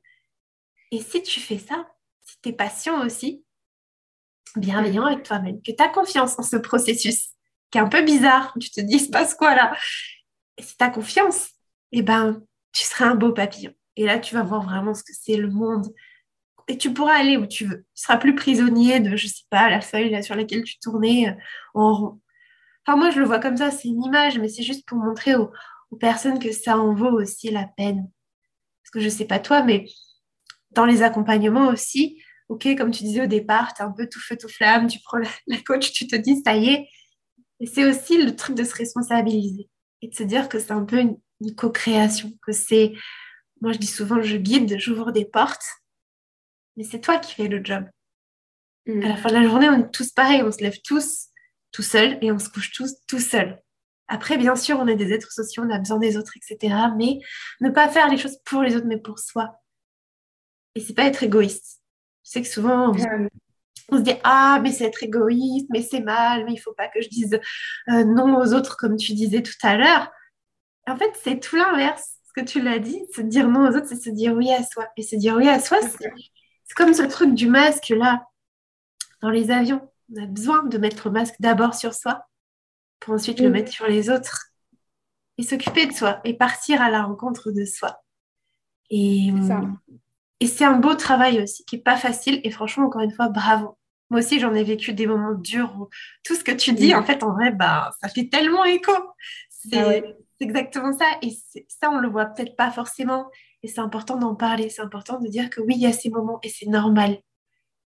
Et si tu fais ça, si tu es patient aussi, bienveillant avec toi-même, que tu as confiance en ce processus qui est un peu bizarre. Tu te dis, il se passe quoi là? Si tu as confiance, eh ben, tu seras un beau papillon. Et là, tu vas voir vraiment ce que c'est le monde. Et tu pourras aller où tu veux. Tu seras plus prisonnier de, je sais pas, la feuille sur laquelle tu tournais euh, en rond. Enfin, moi, je le vois comme ça, c'est une image, mais c'est juste pour montrer aux, personnes que ça en vaut aussi la peine. Parce que je sais pas toi, mais dans les accompagnements aussi, ok, comme tu disais au départ, tu es un peu tout feu, tout flamme, tu prends la, coach, tu te dis, ça y est. Et c'est aussi le truc de se responsabiliser et de se dire que c'est un peu une, co-création, que c'est, moi je dis souvent, je guide, j'ouvre des portes, mais c'est toi qui fais le job. Mm. À la fin de la journée, on est tous pareils, on se lève tous tout seuls et on se couche tous tout seuls. Après, bien sûr, on est des êtres sociaux, on a besoin des autres, etc. Mais ne pas faire les choses pour les autres, mais pour soi. Et c'est pas être égoïste. Je sais que souvent, on, se dit Ah, mais c'est être égoïste, mais c'est mal, mais il faut pas que je dise euh, non aux autres, comme tu disais tout à l'heure. En fait, c'est tout l'inverse. Ce que tu l'as dit, se dire non aux autres, c'est se dire oui à soi. Et se dire oui à soi, c'est comme ce truc du masque là, dans les avions. On a besoin de mettre le masque d'abord sur soi pour ensuite le mettre sur les autres et s'occuper de soi et partir à la rencontre de soi. Et, c'est un beau travail aussi, qui n'est pas facile. Et franchement, encore une fois, bravo. Moi aussi, j'en ai vécu des moments durs où tout ce que tu dis, en fait, en vrai, bah, ça fait tellement écho. C'est ah exactement ça. Et ça, on le voit peut-être pas forcément. Et c'est important d'en parler. C'est important de dire que oui, il y a ces moments et c'est normal.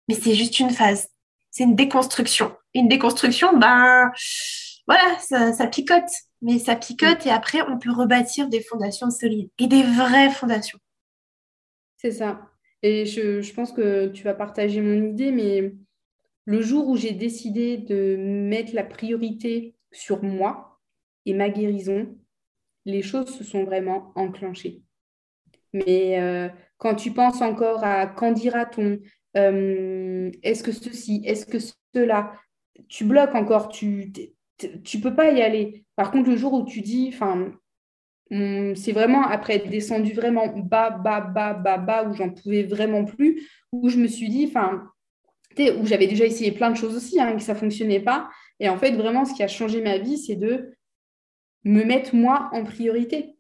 Mais c'est juste une phase. C'est une déconstruction. une déconstruction, ben, voilà, ça, ça picote. Mais ça picote et après, on peut rebâtir des fondations solides et des vraies fondations. C'est ça. Et je, pense que tu vas partager mon idée, mais le jour où j'ai décidé de mettre la priorité sur moi et ma guérison, les choses se sont vraiment enclenchées. Mais euh, quand tu penses encore à quand dira-t-on, euh, est-ce que ceci, est-ce que cela, tu bloques encore, tu ne peux pas y aller. Par contre, le jour où tu dis, enfin, c'est vraiment après être descendu vraiment bas, bas, bas, bas, bas, où j'en pouvais vraiment plus, où je me suis dit, enfin, où j'avais déjà essayé plein de choses aussi, hein, que ça ne fonctionnait pas. Et en fait, vraiment, ce qui a changé ma vie, c'est de me mettre moi en priorité.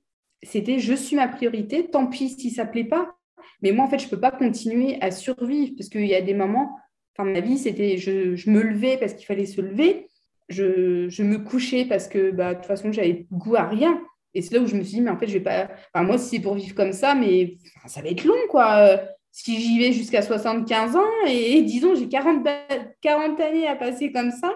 C'était je suis ma priorité, tant pis si ça ne plaît pas. Mais moi, en fait, je ne peux pas continuer à survivre parce qu'il y a des moments, enfin, ma vie, c'était je, me levais parce qu'il fallait se lever, je, me couchais parce que bah, de toute façon, j'avais goût à rien. Et c'est là où je me suis dit, mais en fait, je vais pas. Enfin, moi, si c'est pour vivre comme ça, mais ça va être long, quoi. Si j'y vais jusqu'à 75 ans et, disons, j'ai 40, 40 années à passer comme ça,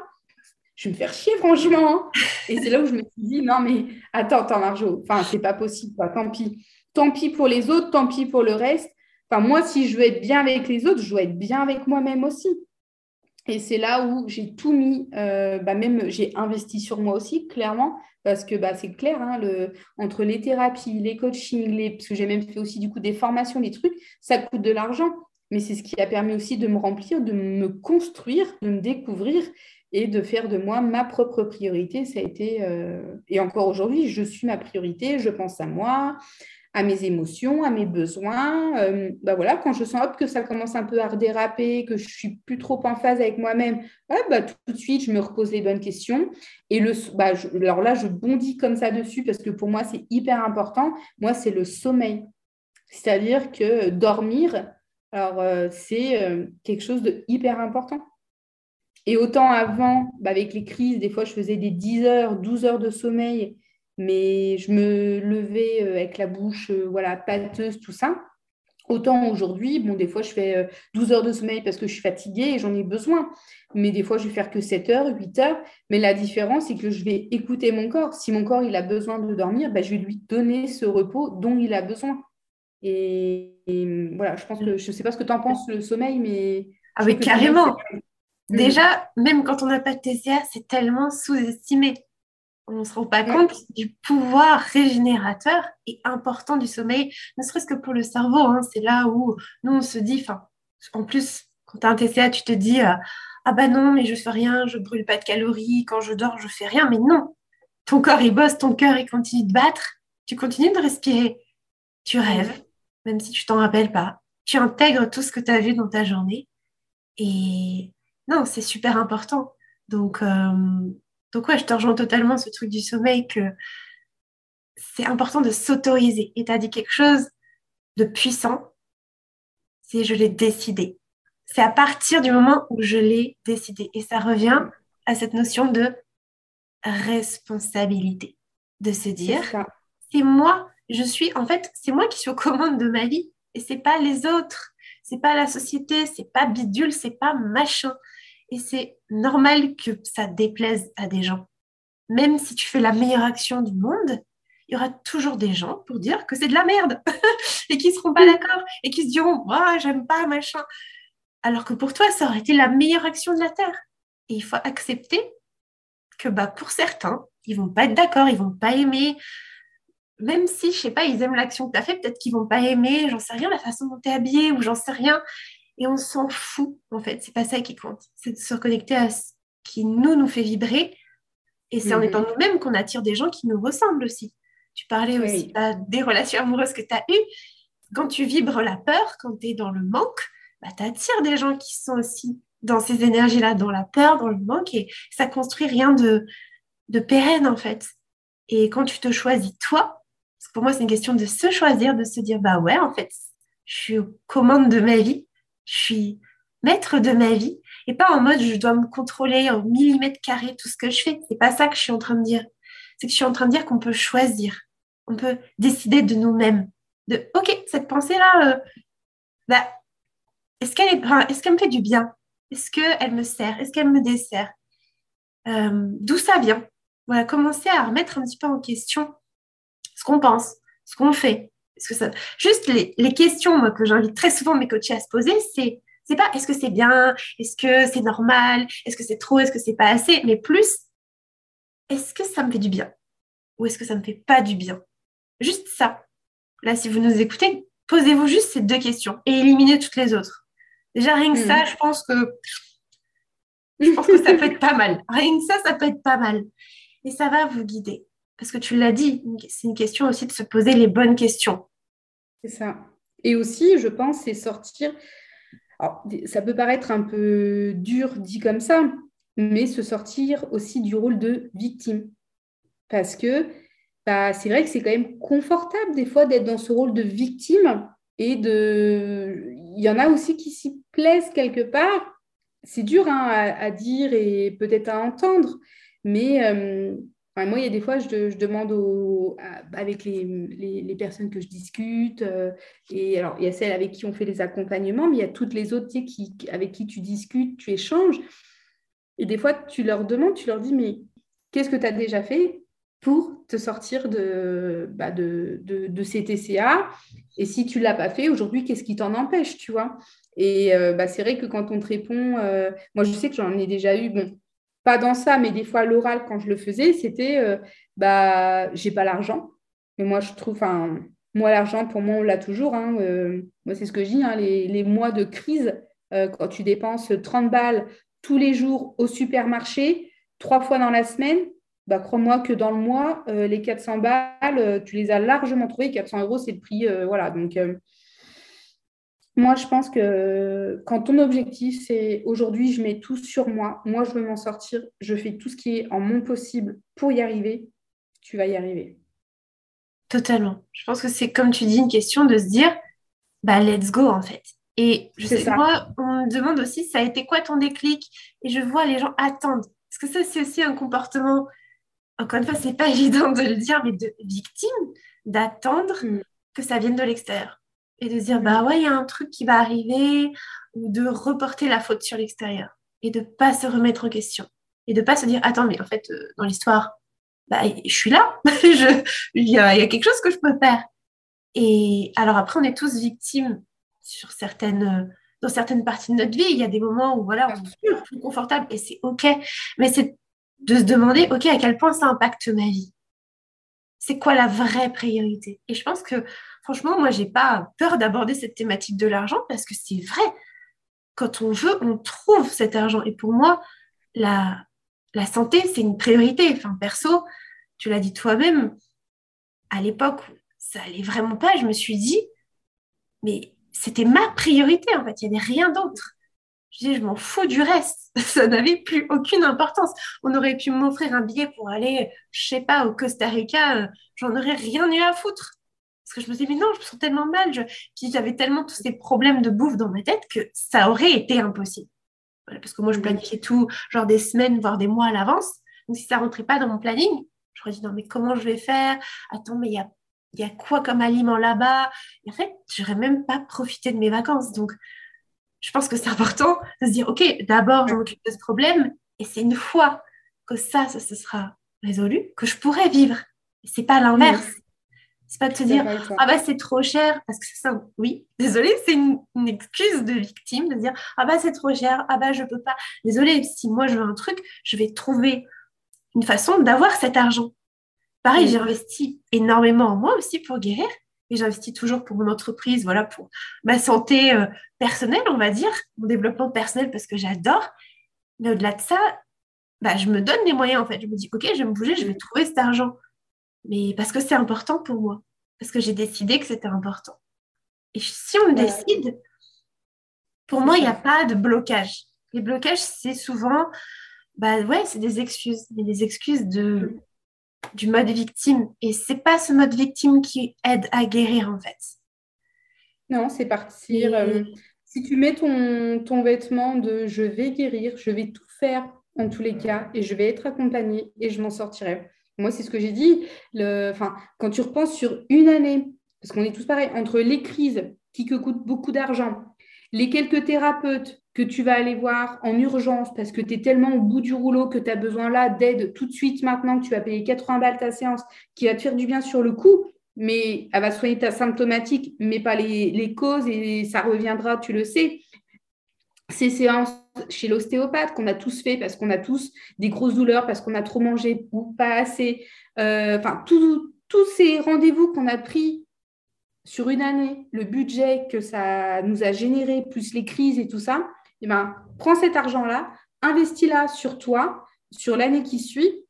je vais me faire chier, franchement. Et c'est là où je me suis dit, non, mais attends, attends, Marjo, enfin, c'est pas possible, quoi. Tant pis. Tant pis pour les autres, tant pis pour le reste. Enfin, moi, si je veux être bien avec les autres, je dois être bien avec moi-même aussi. Et c'est là où j'ai tout mis, euh, bah même j'ai investi sur moi aussi, clairement, parce que bah, c'est clair, hein, le, entre les thérapies, les coachings, les, parce que j'ai même fait aussi du coup des formations, des trucs, ça coûte de l'argent. Mais c'est ce qui a permis aussi de me remplir, de me construire, de me découvrir et de faire de moi ma propre priorité. Ça a été, euh, et encore aujourd'hui, je suis ma priorité, je pense à moi, à mes émotions, à mes besoins. Euh, bah voilà, quand je sens que ça commence un peu à redéraper, que je suis plus trop en phase avec moi-même, bah, tout de suite, je me repose les bonnes questions. Et le, bah, alors là, je bondis comme ça dessus parce que pour moi, c'est hyper important. Moi, c'est le sommeil. C'est-à-dire que dormir, alors euh, c'est quelque chose de hyper important. Et autant avant, bah, avec les crises, des fois, je faisais des 10 heures, 12 heures de sommeil mais je me levais euh, avec la bouche euh, voilà, pâteuse, tout ça. Autant aujourd'hui, bon, des fois, je fais 12 euh, heures de sommeil parce que je suis fatiguée et j'en ai besoin. Mais des fois, je vais faire que 7 heures, 8 heures. Mais la différence, c'est que je vais écouter mon corps. Si mon corps, il a besoin de dormir, ben, je vais lui donner ce repos dont il a besoin. Et, voilà, je pense que je ne sais pas ce que tu en penses, le sommeil, mais... Ah oui, carrément. Déjà, même quand on n'a pas de TCA, c'est tellement sous-estimé on ne se rend pas compte du pouvoir régénérateur et important du sommeil, ne serait-ce que pour le cerveau. Hein. c'est là où nous, on se dit, en plus, quand tu as un TCA, tu te dis, euh, ah bah non, mais je fais rien, je brûle pas de calories, quand je dors, je fais rien. Mais non, ton corps, il bosse, ton cœur, il continue de battre, tu continues de respirer, tu rêves, même si tu t'en rappelles pas. tu intègres tout ce que tu as vu dans ta journée. Et non, c'est super important. Donc, euh, donc ouais, je te rejoins totalement ce truc du sommeil que c'est important de s'autoriser. Et tu as dit quelque chose de puissant, c'est je l'ai décidé. C'est à partir du moment où je l'ai décidé. Et ça revient à cette notion de responsabilité. De se dire, c'est moi, je suis, en fait, c'est moi qui suis aux commandes de ma vie et c'est pas les autres. C'est pas la société, c'est pas bidule, c'est pas machin. Et c'est normal que ça déplaise à des gens. Même si tu fais la meilleure action du monde, il y aura toujours des gens pour dire que c'est de la merde [LAUGHS] et qui ne seront pas d'accord et qui se diront oh, j'aime pas machin. Alors que pour toi, ça aurait été la meilleure action de la Terre. Et il faut accepter que bah, pour certains, ils vont pas être d'accord, ils vont pas aimer. Même si, je sais pas, ils aiment l'action que tu as fait, peut-être qu'ils vont pas aimer, j'en sais rien, la façon dont tu es habillé ou j'en sais rien. Et on s'en fout, en fait. C'est pas ça qui compte. C'est de se reconnecter à ce qui nous, nous fait vibrer. Et c'est en mhm. étant nous-mêmes qu'on attire des gens qui nous ressemblent aussi. Tu parlais aussi bah, des relations amoureuses que tu as eues. Quand tu vibres la peur, quand tu es dans le manque, bah, tu attires des gens qui sont aussi dans ces énergies-là, dans la peur, dans le manque, et ça construit rien de, de pérenne en fait. Et quand tu te choisis toi, parce que pour moi c'est une question de se choisir, de se dire bah ouais en fait, je suis aux commandes de ma vie, je suis maître de ma vie, et pas en mode je dois me contrôler en millimètres carrés tout ce que je fais. C'est pas ça que je suis en train de dire. C'est que je suis en train de dire qu'on peut choisir on peut décider de nous-mêmes. De, OK, cette pensée-là, euh, bah, est-ce qu'elle est, est qu'elle me fait du bien? Est-ce qu'elle me sert? Est-ce qu'elle me dessert? Euh, D'où ça vient? Voilà, commencer à remettre un petit peu en question ce qu'on pense, ce qu'on fait. Est-ce que ça... Juste les, questions moi, que j'invite très souvent mes coachés à se poser, c'est c'est pas est-ce que c'est bien, est-ce que c'est normal, est-ce que c'est trop, est-ce que c'est pas assez, mais plus est-ce que ça me fait du bien? Ou est-ce que ça me fait pas du bien? Juste ça. Là, si vous nous écoutez, posez-vous juste ces deux questions et éliminez toutes les autres. Déjà, rien que ça, hmm. je pense que je pense que ça peut être pas mal. Rien que ça, ça peut être pas mal. Et ça va vous guider. Parce que tu l'as dit, c'est une question aussi de se poser les bonnes questions. C'est ça. Et aussi, je pense, c'est sortir. Alors, ça peut paraître un peu dur dit comme ça, mais se sortir aussi du rôle de victime. Parce que bah, c'est vrai que c'est quand même confortable des fois d'être dans ce rôle de victime et de... Il y en a aussi qui s'y plaisent quelque part. C'est dur hein, à, dire et peut-être à entendre, mais euh, moi, il y a des fois, je, demande avec les, personnes que je discute, euh, et alors il y a celles avec qui on fait les accompagnements, mais il y a toutes les autres qui, avec qui tu discutes, tu échanges. Et des fois, tu leur demandes, tu leur dis, mais qu'est-ce que tu as déjà fait pour te sortir de, bah de, de, ces TCA. Et si tu ne l'as pas fait, aujourd'hui, qu'est-ce qui t'en empêche, tu vois? Et euh, bah, c'est vrai que quand on te répond, euh, moi je sais que j'en ai déjà eu, bon, pas dans ça, mais des fois l'oral, quand je le faisais, c'était, euh, bah, j'ai pas l'argent. Mais moi, je trouve, enfin, moi, l'argent, pour moi, on l'a toujours. Hein, moi, c'est ce que je dis, hein, les, mois de crise, quand tu dépenses 30 balles tous les jours au supermarché, trois fois dans la semaine, bah, crois-moi que dans le mois, euh, les 400 balles, euh, tu les as largement trouvées. 400 euros, c'est le prix. Euh, voilà. Donc, moi, je pense que quand ton objectif, c'est aujourd'hui, je mets tout sur moi, moi, je veux m'en sortir, je fais tout ce qui est en mon possible pour y arriver, tu vas y arriver. Totalement. Je pense que c'est, comme tu dis, une question de se dire, bah, let's go, en fait. Et je sais, moi, on me demande aussi, ça a été quoi ton déclic? Et je vois les gens attendre. Parce que ça, c'est aussi un comportement encore une fois, c'est pas [LAUGHS] évident de le dire, mais de victime, d'attendre mm. que ça vienne de l'extérieur. Et de dire, bah ouais, il y a un truc qui va arriver, ou de reporter la faute sur l'extérieur. Et de pas se remettre en question. Et de pas se dire, attends, mais en fait, euh, dans l'histoire, bah, je suis là, [LAUGHS] il y, a, quelque chose que je peux faire. Et alors après, on est tous victimes sur certaines, euh, dans certaines parties de notre vie. Il y a des moments où voilà, on est plus confortable et c'est OK. Mais c'est de se demander, OK, à quel point ça impacte ma vie? C'est quoi la vraie priorité? Et je pense que, franchement, moi, j'ai pas peur d'aborder cette thématique de l'argent parce que c'est vrai. Quand on veut, on trouve cet argent. Et pour moi, la, la santé, c'est une priorité. Enfin, perso, tu l'as dit toi-même, à l'époque, ça allait vraiment pas. Je me suis dit, mais c'était ma priorité en fait, il n'y avait rien d'autre. Je dis, je m'en fous du reste. [LAUGHS] Ça n'avait plus aucune importance. On aurait pu m'offrir un billet pour aller, je sais pas, au Costa Rica. Euh, j'en aurais rien eu à foutre. Parce que je me disais, mais non, je me sens tellement mal. Je... Puis j'avais tellement tous ces problèmes de bouffe dans ma tête que ça aurait été impossible. parce que moi, je planifiais tout, genre des semaines, voire des mois à l'avance. Donc si ça rentrait pas dans mon planning, je me dis, non, mais comment je vais faire? Attends, mais il y a, y a quoi comme aliment là-bas? Et en fait, j'aurais même pas profité de mes vacances. Donc, je pense que c'est important de se dire, OK, d'abord, je m'occupe de ce problème, et c'est une fois que ça, ça se sera résolu, que je pourrai vivre. C'est pas l'inverse. C'est pas de se dire, ah bah c'est trop cher, parce que c'est ça, oui, désolé, c'est une, excuse de victime de dire, ah bah c'est trop cher, ah bah je peux pas. Désolé, si moi je veux un truc, je vais trouver une façon d'avoir cet argent. Pareil, j'ai investi énormément en moi aussi pour guérir, et j'investis toujours pour mon entreprise, voilà, pour ma santé euh, personnelle, on va dire, mon développement personnel parce que j'adore. Mais au-delà de ça, bah, je me donne les moyens en fait. Je me dis, ok, je vais me bouger, je vais trouver cet argent. Mais parce que c'est important pour moi, parce que j'ai décidé que c'était important. Et si on décide, pour moi, il n'y a pas de blocage. Les blocages, c'est souvent, bah ouais, c'est des excuses, mais des excuses de, du mode victime. Et c'est pas ce mode victime qui aide à guérir en fait. Non, c'est partir. Euh, si tu mets ton, ton vêtement de je vais guérir, je vais tout faire en tous les cas et je vais être accompagnée et je m'en sortirai. Moi, c'est ce que j'ai dit. Le, enfin, quand tu repenses sur une année, parce qu'on est tous pareils, entre les crises qui coûtent beaucoup d'argent, les quelques thérapeutes que tu vas aller voir en urgence parce que tu es tellement au bout du rouleau que tu as besoin là d'aide tout de suite maintenant, que tu vas payer 80 balles ta séance, qui va te faire du bien sur le coup, mais elle va soigner ta symptomatique, mais pas les, causes et ça reviendra, tu le sais. Ces séances chez l'ostéopathe qu'on a tous fait parce qu'on a tous des grosses douleurs, parce qu'on a trop mangé ou pas assez, euh, enfin, tous ces rendez-vous qu'on a pris sur une année, le budget que ça nous a généré, plus les crises et tout ça, eh ben, prends cet argent-là, investis-la sur toi, sur l'année qui suit.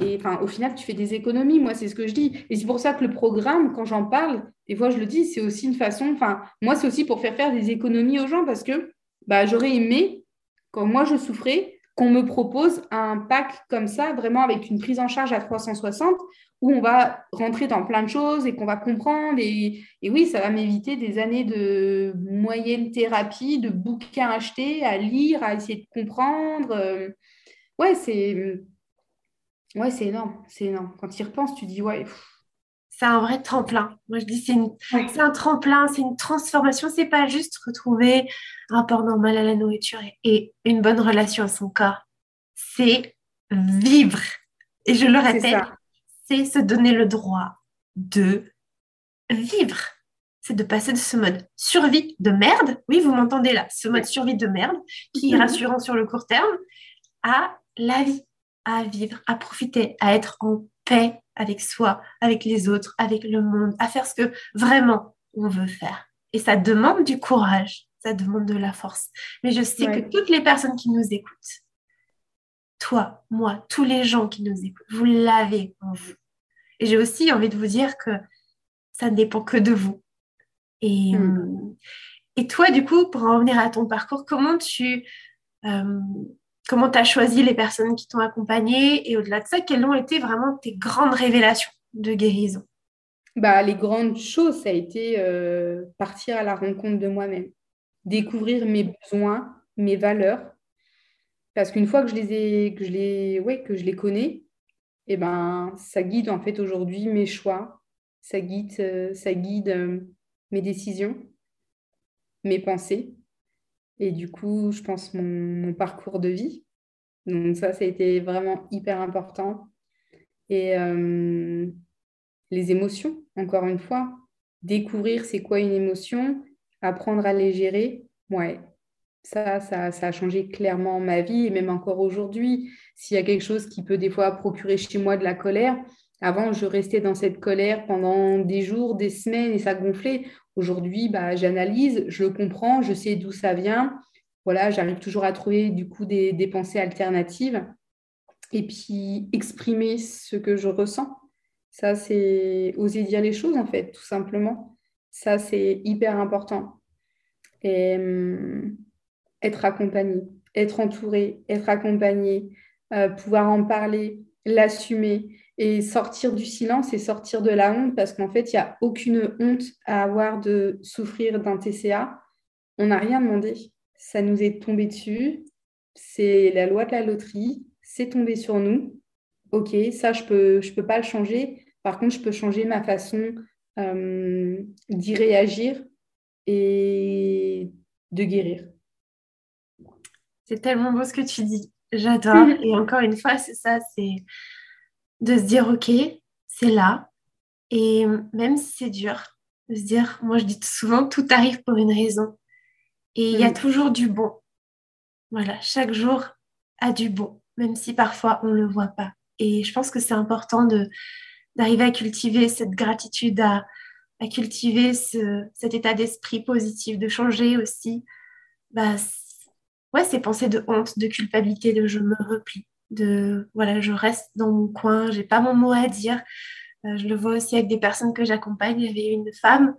Et au final, tu fais des économies. Moi, c'est ce que je dis. Et c'est pour ça que le programme, quand j'en parle, des fois, je le dis, c'est aussi une façon. Moi, c'est aussi pour faire faire des économies aux gens parce que bah, j'aurais aimé, quand moi je souffrais, qu'on me propose un pack comme ça, vraiment avec une prise en charge à 360, où on va rentrer dans plein de choses et qu'on va comprendre. Et, oui, ça va m'éviter des années de moyenne thérapie, de bouquins achetés, à lire, à essayer de comprendre. Euh, ouais, c'est ouais, énorme. C'est énorme. Quand tu y repenses, tu dis, ouais. C'est un vrai tremplin. Moi, je dis, c'est un tremplin, c'est une transformation. C'est pas juste retrouver un rapport normal à la nourriture et une bonne relation à son corps. C'est vivre. Et je le répète, c'est se donner le droit de vivre. C'est de passer de ce mode survie de merde, oui, vous m'entendez là, ce mode survie de merde, qui est mhm. rassurant sur le court terme, à la vie, à vivre, à profiter, à être en paix avec soi, avec les autres, avec le monde, à faire ce que vraiment on veut faire. Et ça demande du courage, ça demande de la force. Mais je sais que toutes les personnes qui nous écoutent, toi, moi, tous les gens qui nous écoutent, vous l'avez en vous. Et j'ai aussi envie de vous dire que ça ne dépend que de vous. Et, hmm. et toi, du coup, pour en revenir à ton parcours, comment tu euh, comment as choisi les personnes qui t'ont accompagné et au-delà de ça, quelles ont été vraiment tes grandes révélations de guérison? Bah, Les grandes choses, ça a été euh, partir à la rencontre de moi-même, découvrir mes besoins, mes valeurs, parce qu'une fois que je les que je les, connais, eh ben, ça guide en fait aujourd'hui mes choix, ça guide, euh, ça guide euh, mes décisions, mes pensées, et du coup, je pense mon, parcours de vie. Donc ça, ça a été vraiment hyper important. Et euh, les émotions, encore une fois, découvrir c'est quoi une émotion, apprendre à les gérer, ouais, ça, ça, a changé clairement ma vie et même encore aujourd'hui. S'il y a quelque chose qui peut des fois procurer chez moi de la colère, avant, je restais dans cette colère pendant des jours, des semaines et ça gonflait. Aujourd'hui, bah, j'analyse, je le comprends, je sais d'où ça vient. Voilà, j'arrive toujours à trouver du coup des, pensées alternatives et puis exprimer ce que je ressens. Ça, c'est oser dire les choses en fait, tout simplement. Ça, c'est hyper important. Et hum, être accompagné, être entouré, être accompagné, euh, pouvoir en parler, l'assumer et sortir du silence et sortir de la honte parce qu'en fait, il n'y a aucune honte à avoir de souffrir d'un TCA. On n'a rien demandé. Ça nous est tombé dessus. C'est la loi de la loterie. C'est tombé sur nous. OK, ça, je ne peux, je peux pas le changer. Par contre, je peux changer ma façon euh, d'y réagir et de guérir. C'est tellement beau ce que tu dis. J'adore. [LAUGHS] Et encore une fois, c'est ça, c'est de se dire, OK, c'est là. Et même si c'est dur, de se dire, moi je dis souvent, tout arrive pour une raison. Et il y a mm. toujours du bon. Voilà, chaque jour a du bon, même si parfois on ne le voit pas. Et je pense que c'est important de, d'arriver à cultiver cette gratitude, à, à cultiver ce, cet état d'esprit positif, de changer aussi bah, ouais, ces pensées de honte, de culpabilité, de je me replie, de voilà, je reste dans mon coin, j'ai pas mon mot à dire. Euh, je le vois aussi avec des personnes que j'accompagne. Il y avait une femme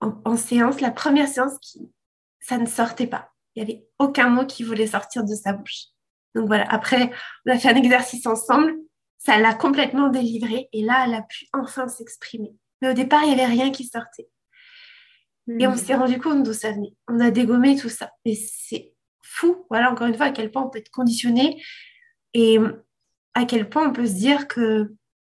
en, séance, la première séance, qui, ça ne sortait pas. Il n'y avait aucun mot qui voulait sortir de sa bouche. Donc voilà, après, on a fait un exercice ensemble, ça l'a complètement délivrée et là, elle a pu enfin s'exprimer. Mais au départ, il n'y avait rien qui sortait. Et on hmm. s'est rendu compte d'où ça venait. On a dégommé tout ça. Et c'est fou, voilà, encore une fois, à quel point on peut être conditionné et à quel point on peut se dire que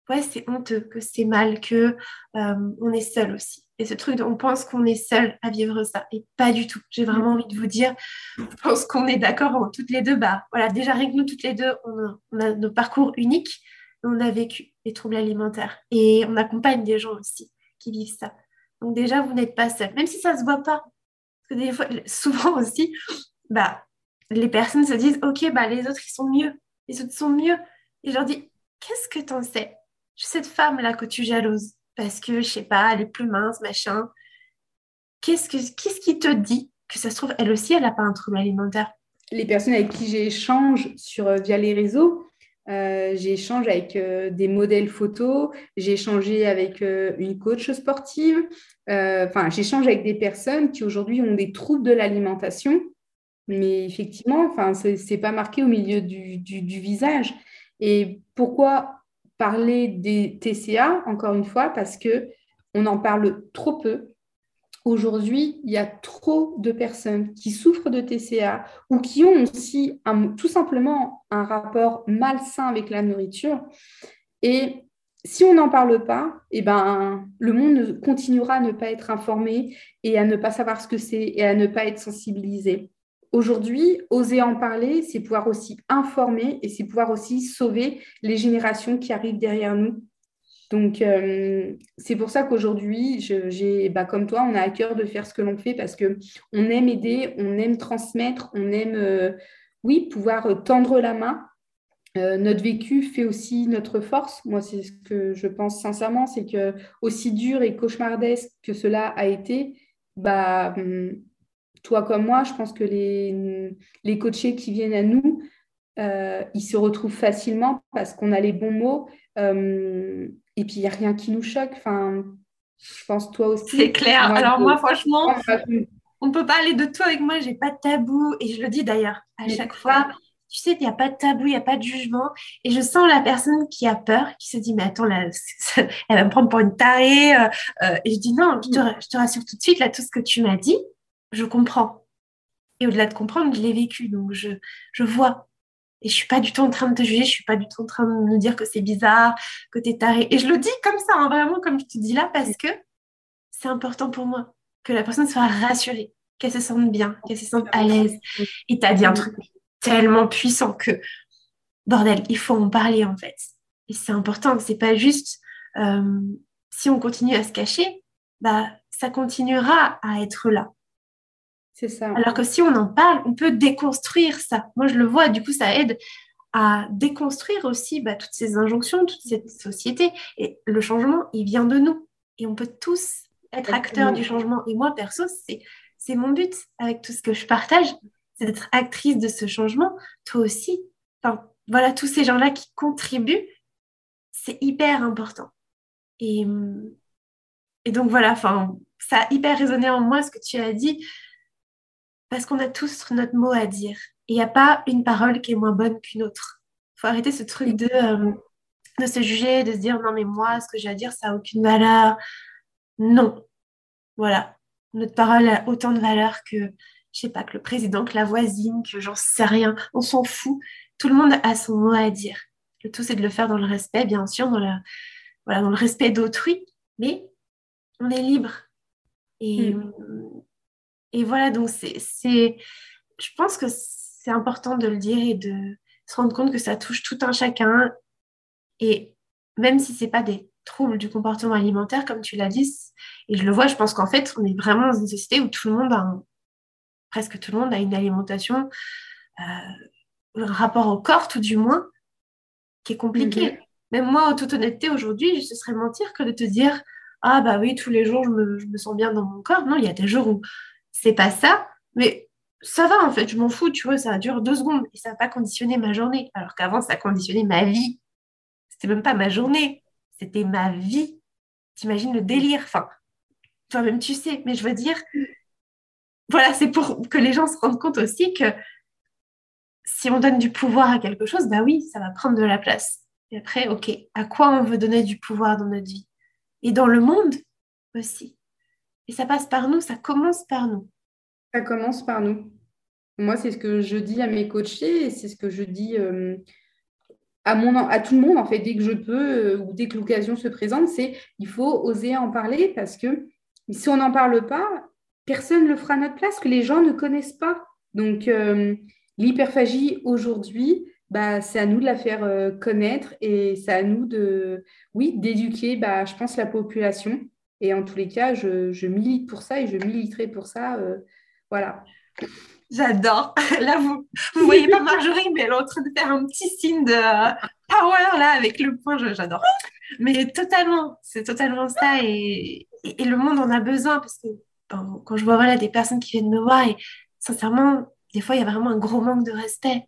ouais, c'est honteux, que c'est mal, que euh, on est seul aussi. Et ce truc, on pense qu'on est seul à vivre ça, et pas du tout. J'ai vraiment envie de vous dire, je pense qu'on est d'accord toutes les deux. Bah, voilà, déjà rien que nous toutes les deux, on a, nos parcours uniques, on a vécu les troubles alimentaires et on accompagne des gens aussi qui vivent ça. Donc déjà, vous n'êtes pas seul, même si ça se voit pas. Parce que des fois, [LAUGHS] souvent aussi, bah, les personnes se disent, ok, bah, les autres, ils sont mieux. Les autres sont mieux. Et je leur dis, qu'est-ce que tu en sais Cette femme-là que tu jalouses, parce que, je sais pas, elle est plus mince, machin. Qu'est-ce, que, qui te dit que ça se trouve, elle aussi, elle n'a pas un trouble alimentaire? Les personnes avec qui j'échange sur, euh, via les réseaux, euh, j'échange avec euh, des modèles photos, j'ai échangé avec une coach sportive, enfin, j'échange avec des personnes qui aujourd'hui ont des troubles de l'alimentation mais effectivement, enfin, ce n'est pas marqué au milieu du, du, visage. Et pourquoi parler des TCA, encore une fois, parce que on en parle trop peu. Aujourd'hui, il y a trop de personnes qui souffrent de TCA ou qui ont aussi tout simplement un rapport malsain avec la nourriture. Et si on n'en parle pas, eh ben, le monde continuera à ne pas être informé et à ne pas savoir ce que c'est et à ne pas être sensibilisé. Aujourd'hui, oser en parler, c'est pouvoir aussi informer et c'est pouvoir aussi sauver les générations qui arrivent derrière nous. Donc, euh, c'est pour ça qu'aujourd'hui, bah, comme toi, on a à cœur de faire ce que l'on fait parce qu'on aime aider, on aime transmettre, on aime, euh, oui, pouvoir tendre la main. Euh, notre vécu fait aussi notre force. Moi, c'est ce que je pense sincèrement, c'est que aussi dur et cauchemardesque que cela a été, bah, hum, toi comme moi, je pense que les, les coachés qui viennent à nous, euh, ils se retrouvent facilement parce qu'on a les bons mots euh, et puis il n'y a rien qui nous choque. Enfin, je pense toi aussi. C'est clair. Alors moi, franchement, on ne peut pas aller de tout avec moi. J'ai pas de tabou et je le dis d'ailleurs à chaque fois. Tu sais, il n'y a pas de tabou, il n'y a pas de jugement. Et je sens la personne qui a peur, qui se dit, mais attends, là, elle va me prendre pour une tarée. Euh, et je dis, non, je te, je te rassure tout de suite, là, tout ce que tu m'as dit, je comprends. Et au-delà de comprendre, je l'ai vécu, donc je, je vois. Et je suis pas du tout en train de te juger, je suis pas du tout en train de me dire que c'est bizarre, que tu es taré. Et je le dis comme ça, hein, vraiment comme je te dis là, parce que c'est important pour moi que la personne soit rassurée, qu'elle se sente bien, qu'elle se sente à l'aise. Et tu as dit un truc tellement puissant que, bordel, il faut en parler en fait. Et c'est important, c'est pas juste euh, si on continue à se cacher, bah, ça continuera à être là. Ça. Alors que si on en parle, on peut déconstruire ça. Moi, je le vois, du coup, ça aide à déconstruire aussi bah, toutes ces injonctions, toute cette société. Et le changement, il vient de nous. Et on peut tous être acteurs du changement. Et moi, perso, c'est mon but avec tout ce que je partage, c'est d'être actrice de ce changement. Toi aussi. Enfin, voilà, tous ces gens-là qui contribuent, c'est hyper important. Et, et donc voilà, enfin, ça a hyper résonné en moi ce que tu as dit, parce qu'on a tous notre mot à dire. Il n'y a pas une parole qui est moins bonne qu'une autre. Il faut arrêter ce truc de, euh, de se juger, de se dire non mais moi, ce que j'ai à dire, ça n'a aucune valeur. Non. Voilà. Notre parole a autant de valeur que, je sais pas, que le président, que la voisine, que j'en sais rien. On s'en fout. Tout le monde a son mot à dire. Le tout, c'est de le faire dans le respect, bien sûr, dans, voilà, dans le respect d'autrui, mais on est libre. Et, mm. Et voilà, donc c'est, je pense que c'est important de le dire et de se rendre compte que ça touche tout un chacun. Et même si ce n'est pas des troubles du comportement alimentaire, comme tu l'as dit, et je le vois, je pense qu'en fait, on est vraiment dans une société où tout le monde a, presque tout le monde a une alimentation, euh, un rapport au corps, tout du moins, qui est compliqué. Mm-hmm. Même moi, en toute honnêteté, aujourd'hui, ce serait mentir que de te dire ah bah oui, tous les jours, je me, sens bien dans mon corps. Non, il y a des jours où c'est pas ça, mais ça va en fait, je m'en fous, tu vois, ça dure deux secondes et ça va pas conditionner ma journée. Alors qu'avant, ça conditionnait ma vie. C'était même pas ma journée, c'était ma vie. T'imagines le délire, enfin, toi-même tu sais, mais je veux dire, voilà, c'est pour que les gens se rendent compte aussi que si on donne du pouvoir à quelque chose, bah oui, ça va prendre de la place. Et après, ok, à quoi on veut donner du pouvoir dans notre vie? Et dans le monde aussi. Et ça passe par nous, ça commence par nous. Ça commence par nous. Moi, c'est ce que je dis à mes coachés et c'est ce que je dis euh, à, tout le monde, en fait, dès que je peux euh, ou dès que l'occasion se présente, c'est il faut oser en parler parce que si on n'en parle pas, personne ne le fera à notre place, que les gens ne connaissent pas. Donc, euh, l'hyperphagie aujourd'hui, bah, c'est à nous de la faire connaître et c'est à nous de, oui, d'éduquer, bah, je pense, la population. Et en tous les cas, je, milite pour ça et je militerai pour ça. Euh, voilà. J'adore. [LAUGHS] Là, vous ne voyez pas Marjorie, mais elle est en train de faire un petit signe de power là avec le point. J'adore. Mais totalement, c'est totalement ça. Et, et, le monde en a besoin parce que quand je vois voilà, des personnes qui viennent me voir et sincèrement, des fois, il y a vraiment un gros manque de respect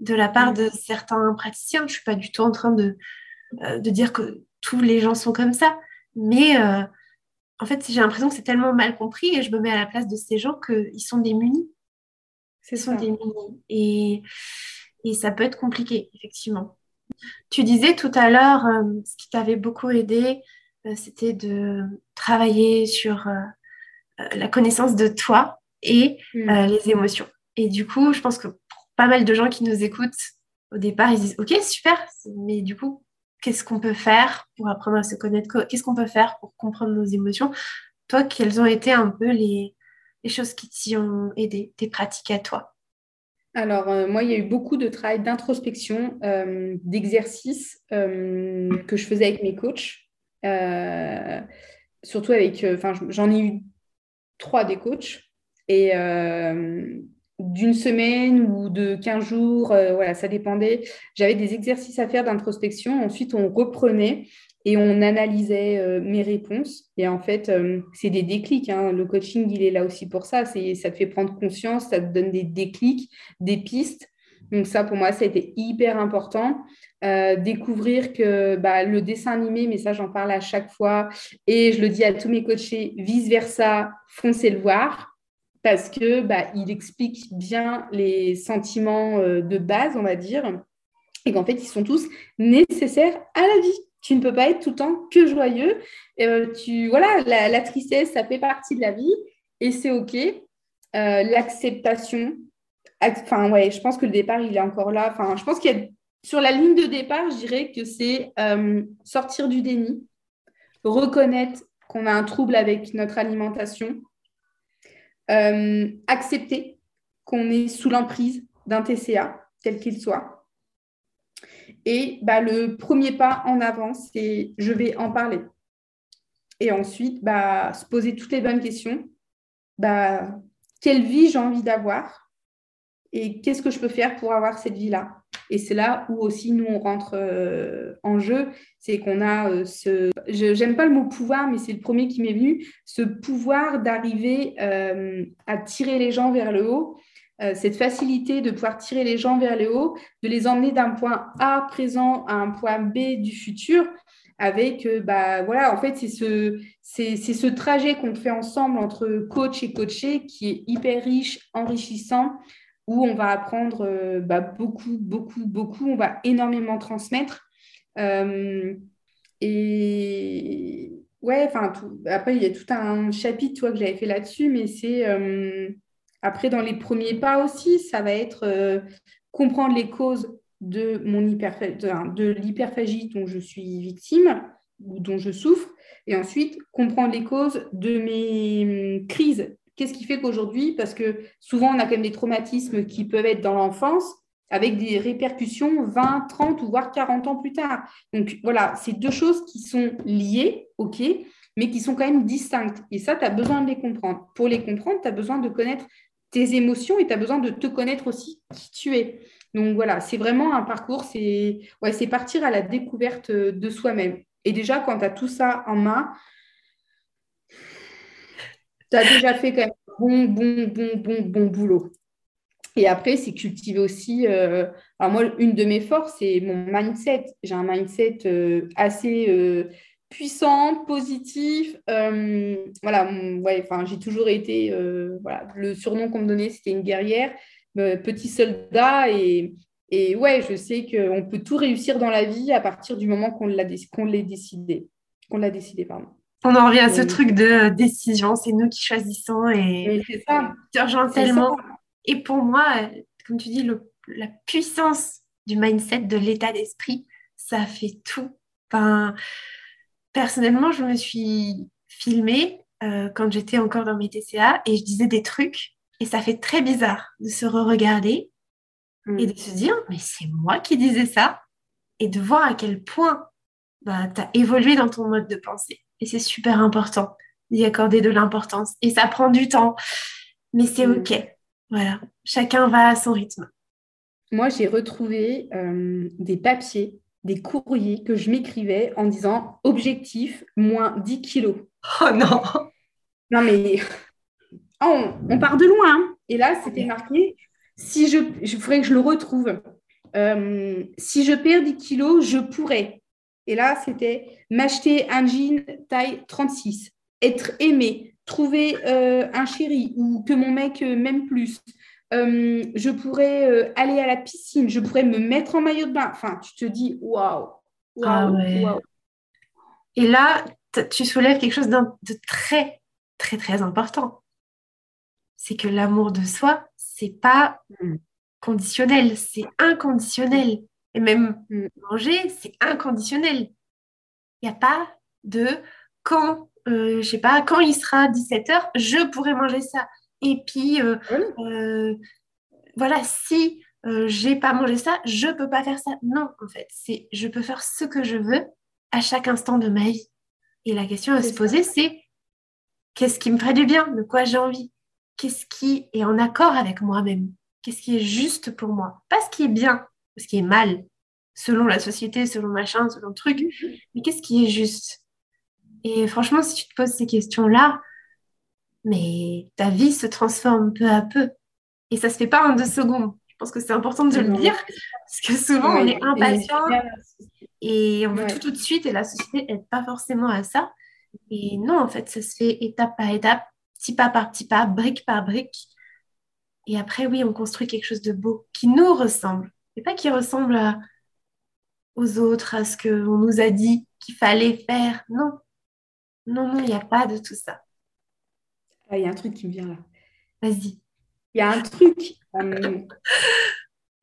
de la part de certains praticiens. Je ne suis pas du tout en train de, euh, de dire que tous les gens sont comme ça. Mais euh, en fait, j'ai l'impression que c'est tellement mal compris et je me mets à la place de ces gens qu'ils sont démunis. Ce sont démunis. Et, et ça peut être compliqué, effectivement. Tu disais tout à l'heure, euh, ce qui t'avait beaucoup aidé, c'était de travailler sur la connaissance de toi et mm. les émotions. Et du coup, je pense que pas mal de gens qui nous écoutent, au départ, ils disent Ok, super, mais du coup, qu'est-ce qu'on peut faire pour apprendre à se connaître Qu'est-ce qu'on peut faire pour comprendre nos émotions Toi, quelles ont été un peu les, choses qui t'y ont aidé, tes pratiques à toi? Alors, euh, moi, il y a eu beaucoup de travail d'introspection, euh, d'exercices euh, que je faisais avec mes coachs. surtout avec, enfin, j'en ai eu trois des coachs. Et d'une semaine ou de 15 jours, euh, voilà, ça dépendait. J'avais des exercices à faire d'introspection. Ensuite, on reprenait et on analysait euh, mes réponses. Et en fait, euh, c'est des déclics. Hein. Le coaching, il est là aussi pour ça. Ça te fait prendre conscience, ça te donne des déclics, des pistes. Donc ça, pour moi, ça a été hyper important. découvrir que bah, le dessin animé, mais ça, j'en parle à chaque fois. Et je le dis à tous mes coachés, vice-versa, foncez le voir parce que bah, il explique bien les sentiments euh, de base, on va dire, et qu'en fait, ils sont tous nécessaires à la vie. Tu ne peux pas être tout le temps que joyeux. Euh, tu, voilà, la, tristesse, ça fait partie de la vie et c'est OK. Euh, l'acceptation, enfin, ouais, je pense que le départ, il est encore là. Enfin, je pense qu'il y a sur la ligne de départ, je dirais que c'est sortir du déni, reconnaître qu'on a un trouble avec notre alimentation, euh, accepter qu'on est sous l'emprise d'un TCA, quel qu'il soit. Et bah, le premier pas en avant, c'est je vais en parler. Et ensuite, bah, se poser toutes les bonnes questions. Bah, quelle vie j'ai envie d'avoir et qu'est-ce que je peux faire pour avoir cette vie-là? Et c'est là où aussi nous, on rentre euh, en jeu. C'est qu'on a euh, ce... J'aime pas le mot pouvoir, mais c'est le premier qui m'est venu. Ce pouvoir d'arriver euh, à tirer les gens vers le haut. cette facilité de pouvoir tirer les gens vers le haut, de les emmener d'un point A présent à un point B du futur. avec, bah, voilà, en fait, c'est ce, c'est, ce trajet qu'on fait ensemble entre coach et coaché qui est hyper riche, enrichissant, où on va apprendre euh, bah, beaucoup, beaucoup, beaucoup, on va énormément transmettre. Euh, et après, il y a tout un chapitre que j'avais fait là-dessus, mais c'est après, dans les premiers pas aussi, ça va être comprendre les causes de, mon de l'hyperphagie dont je suis victime ou dont je souffre, et ensuite comprendre les causes de mes hum, crises. Qu'est-ce qui fait qu'aujourd'hui, parce que souvent on a quand même des traumatismes qui peuvent être dans l'enfance, avec des répercussions 20, 30 ou voire 40 ans plus tard. Donc voilà, c'est deux choses qui sont liées, ok, mais qui sont quand même distinctes. Et ça, tu as besoin de les comprendre. Pour les comprendre, tu as besoin de connaître tes émotions et tu as besoin de te connaître aussi qui tu es. Donc voilà, c'est vraiment un parcours, c'est ouais, partir à la découverte de soi-même. Et déjà, quand tu as tout ça en main, tu as déjà fait quand même bon, bon, bon, bon, bon boulot. Et après, c'est cultiver aussi. Euh, alors, moi, une de mes forces, c'est mon mindset. J'ai un mindset euh, assez euh, puissant, positif. voilà, ouais, j'ai toujours été. voilà, le surnom qu'on me donnait, c'était une guerrière. Euh, petit soldat. Et, et ouais, je sais qu'on peut tout réussir dans la vie à partir du moment qu'on l'a décidé. Qu'on l'a décidé, pardon. On en revient à ce truc de euh, décision, c'est nous qui choisissons et tellement. Et pour moi, euh, comme tu dis, le, la puissance du mindset, de l'état d'esprit, ça fait tout. Personnellement, je me suis filmée quand j'étais encore dans mes TCA et je disais des trucs et ça fait très bizarre de se re-regarder mm. et de se dire, mais c'est moi qui disais ça. Et de voir à quel point bah, tu as évolué dans ton mode de pensée. Et c'est super important d'y accorder de l'importance. Et ça prend du temps, mais c'est mm. OK. Voilà, chacun va à son rythme. Moi, j'ai retrouvé euh, des papiers, des courriers que je m'écrivais en disant objectif moins 10 kilos. Oh non [LAUGHS] Non, mais [LAUGHS] on, part de loin. Hein. Et là, c'était marqué, si je, je ferais que je le retrouve. Euh, si je perds 10 kilos, je pourrais. Et là, c'était m'acheter un jean taille 36, être aimé, trouver euh, un chéri ou que mon mec euh, m'aime plus. je pourrais aller à la piscine, je pourrais me mettre en maillot de bain. Enfin, tu te dis, waouh, waouh, ah Et là, tu soulèves quelque chose de très, très, très important c'est que l'amour de soi, c'est pas mm. conditionnel, c'est inconditionnel. Et même mm. manger, c'est inconditionnel. Il n'y a pas de quand, euh, je sais pas, quand il sera 17h, je pourrai manger ça. Et puis, euh, euh, voilà, si j'ai pas mangé ça, je peux pas faire ça. Non, en fait, c'est je peux faire ce que je veux à chaque instant de ma vie. Et la question à se poser, c'est qu'est-ce qui me ferait du bien De quoi j'ai envie? Qu'est-ce qui est en accord avec moi-même, qu'est-ce qui est juste pour moi, pas ce qui est bien, ce qui est mal, selon la société, selon machin, selon le truc, mhm. mais qu'est-ce qui est juste? Et franchement, si tu te poses ces questions-là, mais ta vie se transforme peu à peu. Et ça se fait pas en deux secondes. Je pense que c'est important de le dire, parce que souvent on est impatient et, on veut tout tout de suite, et la société n'aide pas forcément à ça. Et non, en fait, ça se fait étape par étape petit pas par petit pas, brique par brique. Et après, oui, on construit quelque chose de beau qui nous ressemble. Et pas qui ressemble aux autres, à ce qu'on nous a dit qu'il fallait faire. Non, non, non, il n'y a pas de tout ça. Ah, il y a un truc qui me vient là. Vas-y. Il y a un truc euh,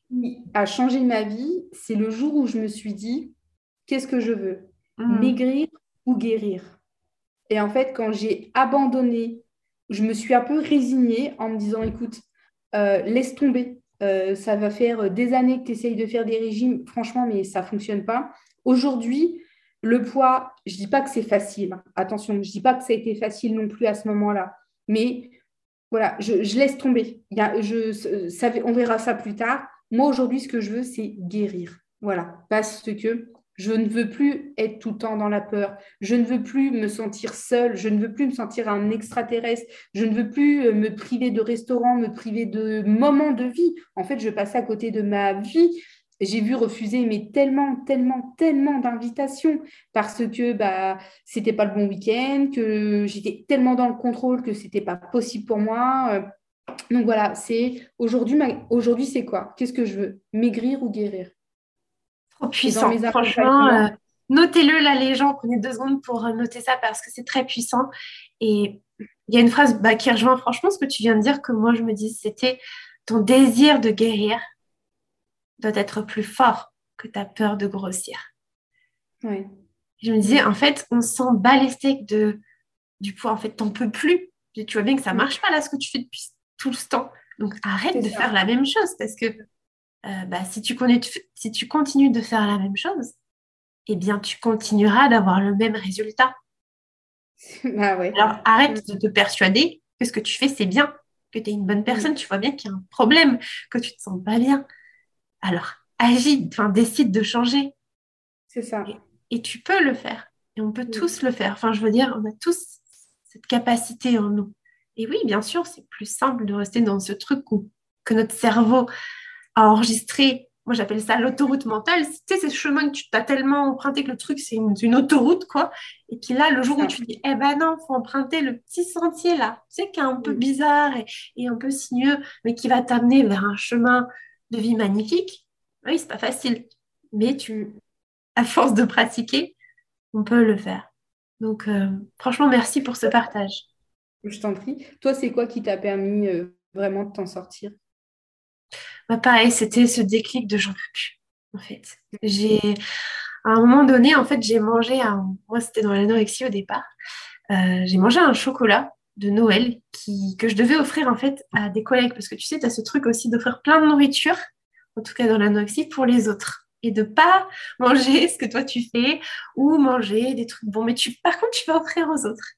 qui a changé ma vie. C'est le jour où je me suis dit, qu'est-ce que je veux? Hmm. Maigrir ou guérir? Et en fait, quand j'ai abandonné je me suis un peu résignée en me disant, écoute, euh, laisse tomber. Euh, ça va faire des années que tu essayes de faire des régimes, franchement, mais ça ne fonctionne pas. Aujourd'hui, le poids, je ne dis pas que c'est facile. Attention, je ne dis pas que ça a été facile non plus à ce moment-là. Mais voilà, je, laisse tomber. On verra ça plus tard. Moi, aujourd'hui, ce que je veux, c'est guérir. Voilà, parce que je ne veux plus être tout le temps dans la peur. Je ne veux plus me sentir seule. Je ne veux plus me sentir un extraterrestre. Je ne veux plus euh, me priver de restaurants, me priver de moments de vie. En fait, je passe à côté de ma vie. j'ai vu refuser mais tellement, tellement, tellement d'invitations parce que bah c'était pas le bon week-end, que j'étais tellement dans le contrôle que c'était pas possible pour moi. Euh, donc voilà, c'est aujourd'hui, aujourd'hui c'est quoi? Qu'est-ce que je veux? Maigrir ou guérir? Trop puissant. Franchement, euh, notez-le là, les gens. Prenez deux secondes pour noter ça parce que c'est très puissant. Et il y a une phrase bah, qui rejoint franchement ce que tu viens de dire que moi je me dis, c'était ton désir de guérir doit être plus fort que ta peur de grossir. Oui. Je me disais, en fait, on sent bat de, du poids. En fait, t'en peux plus. Tu vois bien que ça marche pas là, ce que tu fais depuis tout ce temps. Donc, arrête de faire la même chose parce que euh, bah, si, tu connais, si tu continues de faire la même chose, eh bien, tu continueras d'avoir le même résultat. [LAUGHS] Bah ouais. Alors, arrête de te persuader que ce que tu fais, c'est bien, que tu es une bonne personne. Tu vois bien qu'il y a un problème, que tu te sens pas bien. Alors, agis, enfin, décide de changer. C'est ça. Et, tu peux le faire. Et on peut tous le faire. Enfin, je veux dire, on a tous cette capacité en nous. Et oui, bien sûr, c'est plus simple de rester dans ce truc où, que notre cerveau a enregistré. Moi, j'appelle ça l'autoroute mentale. Tu sais, c'est ce chemin que tu t'as tellement emprunté que le truc, c'est une, autoroute, quoi. Et puis là, le jour où tu dis, eh ben non, faut emprunter le petit sentier là, tu sais, qui est un peu bizarre et, et un peu sinueux, mais qui va t'amener vers un chemin de vie magnifique. Oui, c'est pas facile, mais tu, à force de pratiquer, on peut le faire. Donc, euh, franchement, merci pour ce partage. Je t'en prie. Toi, c'est quoi qui t'a permis euh, vraiment de t'en sortir? Bah, Pareil, c'était ce déclic de j'en peux plus, en fait. J'ai, à un moment donné, en fait, j'ai mangé un... Moi, c'était dans l'anorexie au départ. Euh, j'ai mangé un chocolat de Noël que je devais offrir en fait à des collègues parce que tu sais, tu as ce truc aussi d'offrir plein de nourriture, en tout cas dans l'anorexie, pour les autres et de pas manger ce que toi tu fais ou manger des trucs bons, mais tu, par contre, tu vas offrir aux autres.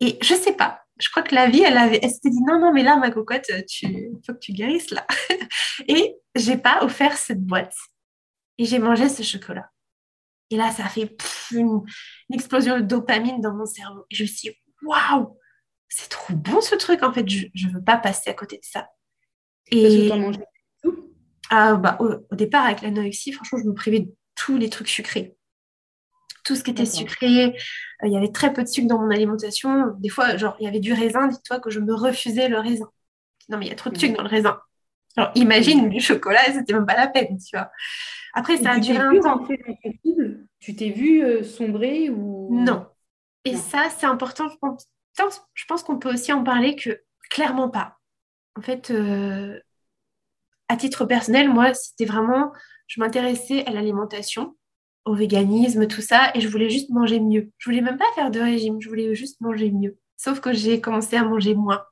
Et je sais pas, je crois que la vie, elle, avait, elle s'était dit non, non, mais là, ma cocotte, tu faut que tu guérisses là. [LAUGHS] et j'ai pas offert cette boîte. Et j'ai mangé ce chocolat. Et là, ça a fait une, une, explosion de dopamine dans mon cerveau. Et je me suis dit, waouh, c'est trop bon ce truc, en fait, je ne veux pas passer à côté de ça. Et ah, bah, au, départ, avec l'anorexie, franchement, je me privais de tous les trucs sucrés. Tout ce qui était sucré, euh, il y avait très peu de sucre dans mon alimentation. Des fois, genre, il y avait du raisin, dis-toi que je me refusais le raisin. Non, mais il y a trop de sucre dans le raisin. Alors, imagine du chocolat, c'était même pas la peine, tu vois. Après, ça a duré un temps. Tu t'es vu euh, sombrer ou Non. Et ça, c'est important, je pense, je pense qu'on peut aussi en parler que clairement pas. En fait, euh, à titre personnel, moi, c'était vraiment, je m'intéressais à l'alimentation, au véganisme, tout ça, et je voulais juste manger mieux. Je voulais même pas faire de régime, je voulais juste manger mieux. Sauf que j'ai commencé à manger moins,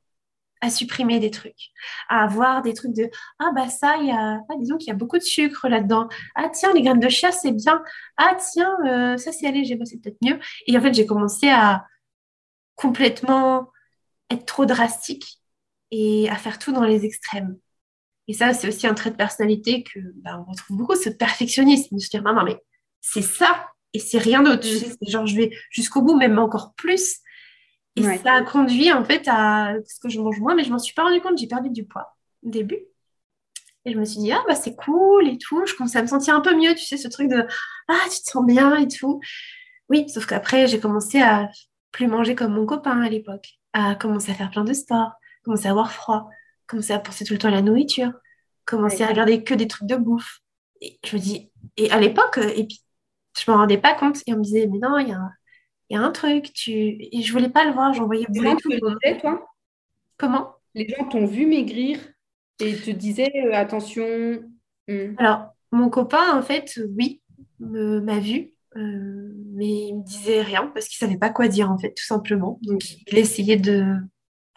à supprimer des trucs, à avoir des trucs de ah bah ça, il y a, ah, disons qu'il y a beaucoup de sucre là-dedans. Ah tiens, les graines de chia c'est bien. Ah tiens, euh, ça c'est allégé, bah, c'est peut-être mieux. Et en fait, j'ai commencé à complètement être trop drastique et à faire tout dans les extrêmes. Et ça, c'est aussi un trait de personnalité que bah, on retrouve beaucoup, ce perfectionnisme, de se dire non, mais c'est ça et c'est rien d'autre. Genre, je vais jusqu'au bout, même encore plus. Et ça a conduit en fait à ce que je mange moins, mais je m'en suis pas rendu compte, j'ai perdu du poids au début. Et je me suis dit, ah bah c'est cool et tout. Je commençais à me sentir un peu mieux, tu sais, ce truc de ah, tu te sens bien et tout. Oui, sauf qu'après, j'ai commencé à plus manger comme mon copain à l'époque, à commencer à faire plein de sport, commencer à avoir froid, commencer à penser tout le temps à la nourriture, commencer à regarder que des trucs de bouffe. Et je me dis, et à l'époque, et puis je me rendais pas compte, et on me disait, mais non, il y a, y a, un truc, tu... et je voulais pas le voir, j'envoyais beaucoup tout le monde. toi? Comment? Les gens t'ont vu maigrir et te disaient, euh, attention. Hmm. Alors, mon copain, en fait, oui, m'a vu, euh, mais il me disait rien parce qu'il savait pas quoi dire en fait, tout simplement. Donc il essayait de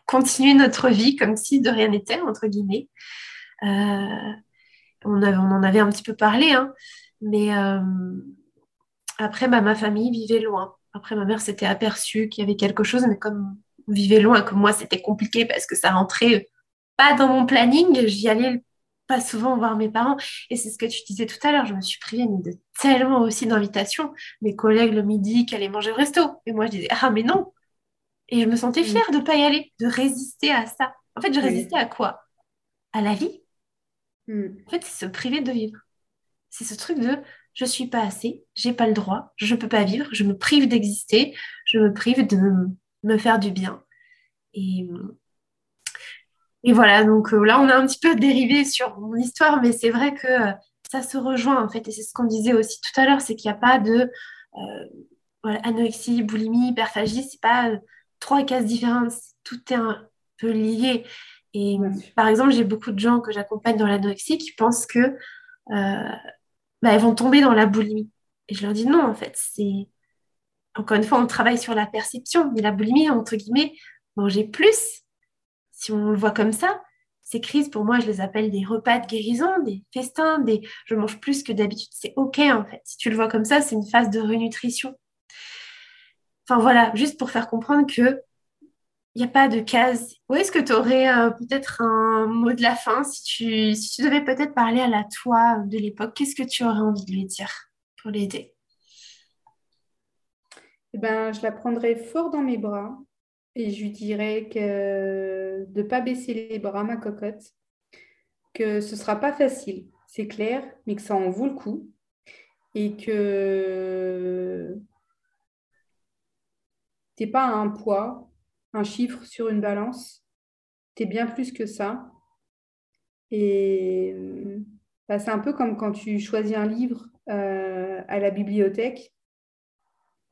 continuer notre vie comme si de rien n'était entre guillemets. Euh, on, on, en avait un petit peu parlé, hein, mais après bah, ma famille vivait loin. Après ma mère s'était aperçue qu'il y avait quelque chose, mais comme on vivait loin, comme moi c'était compliqué parce que ça rentrait pas dans mon planning, j'y allais pas souvent voir mes parents. Et c'est ce que tu disais tout à l'heure, je me suis privée de tellement aussi d'invitations. Mes collègues le midi qui allaient manger au resto. Et moi, je disais, ah mais non. Et je me sentais mm. fière de ne pas y aller, de résister à ça. En fait, je résistais à quoi? À la vie. Mm. En fait, c'est se priver de vivre. C'est ce truc de je suis pas assez, j'ai pas le droit, je peux pas vivre, je me prive d'exister, je me prive de me faire du bien. Et, et voilà, donc euh, là, on a un petit peu dérivé sur mon histoire, mais c'est vrai que euh, ça se rejoint en fait, et c'est ce qu'on disait aussi tout à l'heure, c'est qu'il n'y a pas de euh, anorexie, boulimie, hyperphagie, c'est pas trois cases différentes, tout est un peu lié. Et par exemple, j'ai beaucoup de gens que j'accompagne dans l'anorexie qui pensent que bah, elles vont tomber dans la boulimie. Et je leur dis non, en fait, c'est encore une fois, on travaille sur la perception, mais la boulimie, entre guillemets, manger plus, si on le voit comme ça, ces crises, pour moi, je les appelle des repas de guérison, des festins, des je mange plus que d'habitude. C'est OK, en fait. Si tu le vois comme ça, c'est une phase de renutrition. Enfin, voilà, juste pour faire comprendre que il n'y a pas de case. Où est-ce que tu aurais euh, peut-être un mot de la fin si tu, si tu devais peut-être parler à la toi de l'époque Qu'est-ce que tu aurais envie de lui dire pour l'aider? Eh ben, Je la prendrais fort dans mes bras et je lui dirais que de ne pas baisser les bras, ma cocotte, que ce ne sera pas facile, c'est clair, mais que ça en vaut le coup et que tu n'es pas un poids, un chiffre sur une balance, tu es bien plus que ça. Et bah, c'est un peu comme quand tu choisis un livre euh, à la bibliothèque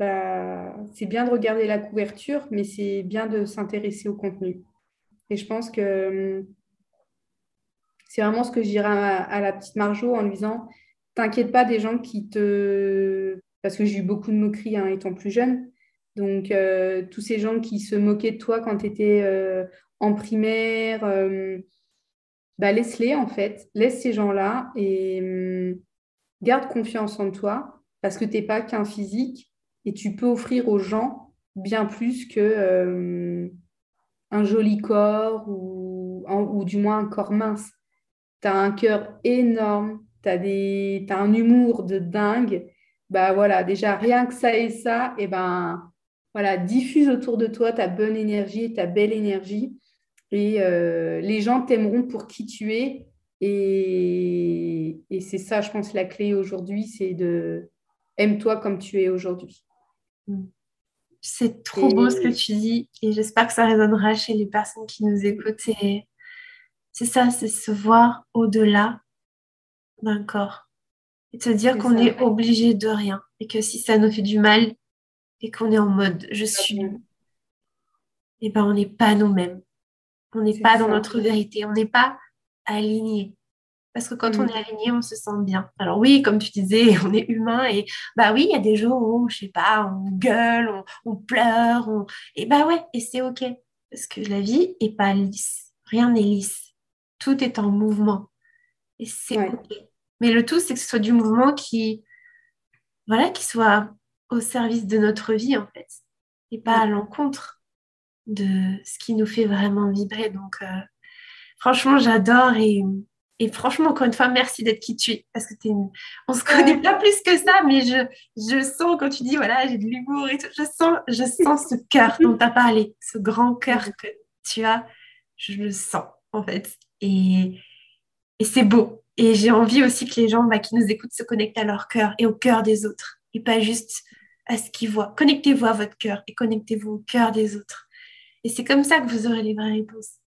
bah, c'est bien de regarder la couverture, mais c'est bien de s'intéresser au contenu. Et je pense que hum, c'est vraiment ce que je dirais à, la petite Marjo en lui disant T'inquiète pas des gens qui te. Parce que j'ai eu beaucoup de moqueries hein, étant plus jeune. Donc, euh, tous ces gens qui se moquaient de toi quand tu étais euh, en primaire, hum, bah, laisse-les en fait. Laisse ces gens-là et hum, garde confiance en toi parce que tu n'es pas qu'un physique et tu peux offrir aux gens bien plus que euh, un joli corps ou, du moins un corps mince. Tu as un cœur énorme, tu as, un humour de dingue. Bah voilà, déjà rien que ça et ça, et ben voilà, diffuse autour de toi ta bonne énergie, ta belle énergie. Et euh, les gens t'aimeront pour qui tu es. Et, et c'est ça, je pense, la clé aujourd'hui, c'est de aime-toi comme tu es aujourd'hui. C'est trop beau ce que tu dis et j'espère que ça résonnera chez les personnes qui nous écoutent. C'est ça, c'est se voir au-delà d'un corps et se dire qu'on est obligé de rien et que si ça nous fait du mal et qu'on est en mode je suis, et eh ben on n'est pas nous-mêmes. On n'est pas dans notre vérité, on n'est pas aligné. Parce que quand on mm. est aligné, on se sent bien. Alors oui, comme tu disais, [LAUGHS] on est humain et bah oui, il y a des jours où, je sais pas, on gueule, on, pleure, et bah ouais, et c'est ok. Parce que la vie est pas lisse. Rien n'est lisse. Tout est en mouvement. Et c'est ok. Mais le tout, c'est que ce soit du mouvement qui, voilà, qui soit au service de notre vie, en fait. Et pas à l'encontre de ce qui nous fait vraiment vibrer. Donc, euh, franchement, j'adore et et franchement, encore une fois, merci d'être qui tu es. Parce que es une... on se connaît pas plus que ça, mais je, je sens quand tu dis, voilà, j'ai de l'humour et tout, je sens, je sens ce cœur dont tu as parlé, ce grand cœur que tu as, je le sens, en fait. Et, et c'est beau. Et j'ai envie aussi que les gens bah, qui nous écoutent se connectent à leur cœur et au cœur des autres, et pas juste à ce qu'ils voient. Connectez-vous à votre cœur et connectez-vous au cœur des autres. Et c'est comme ça que vous aurez les vraies réponses.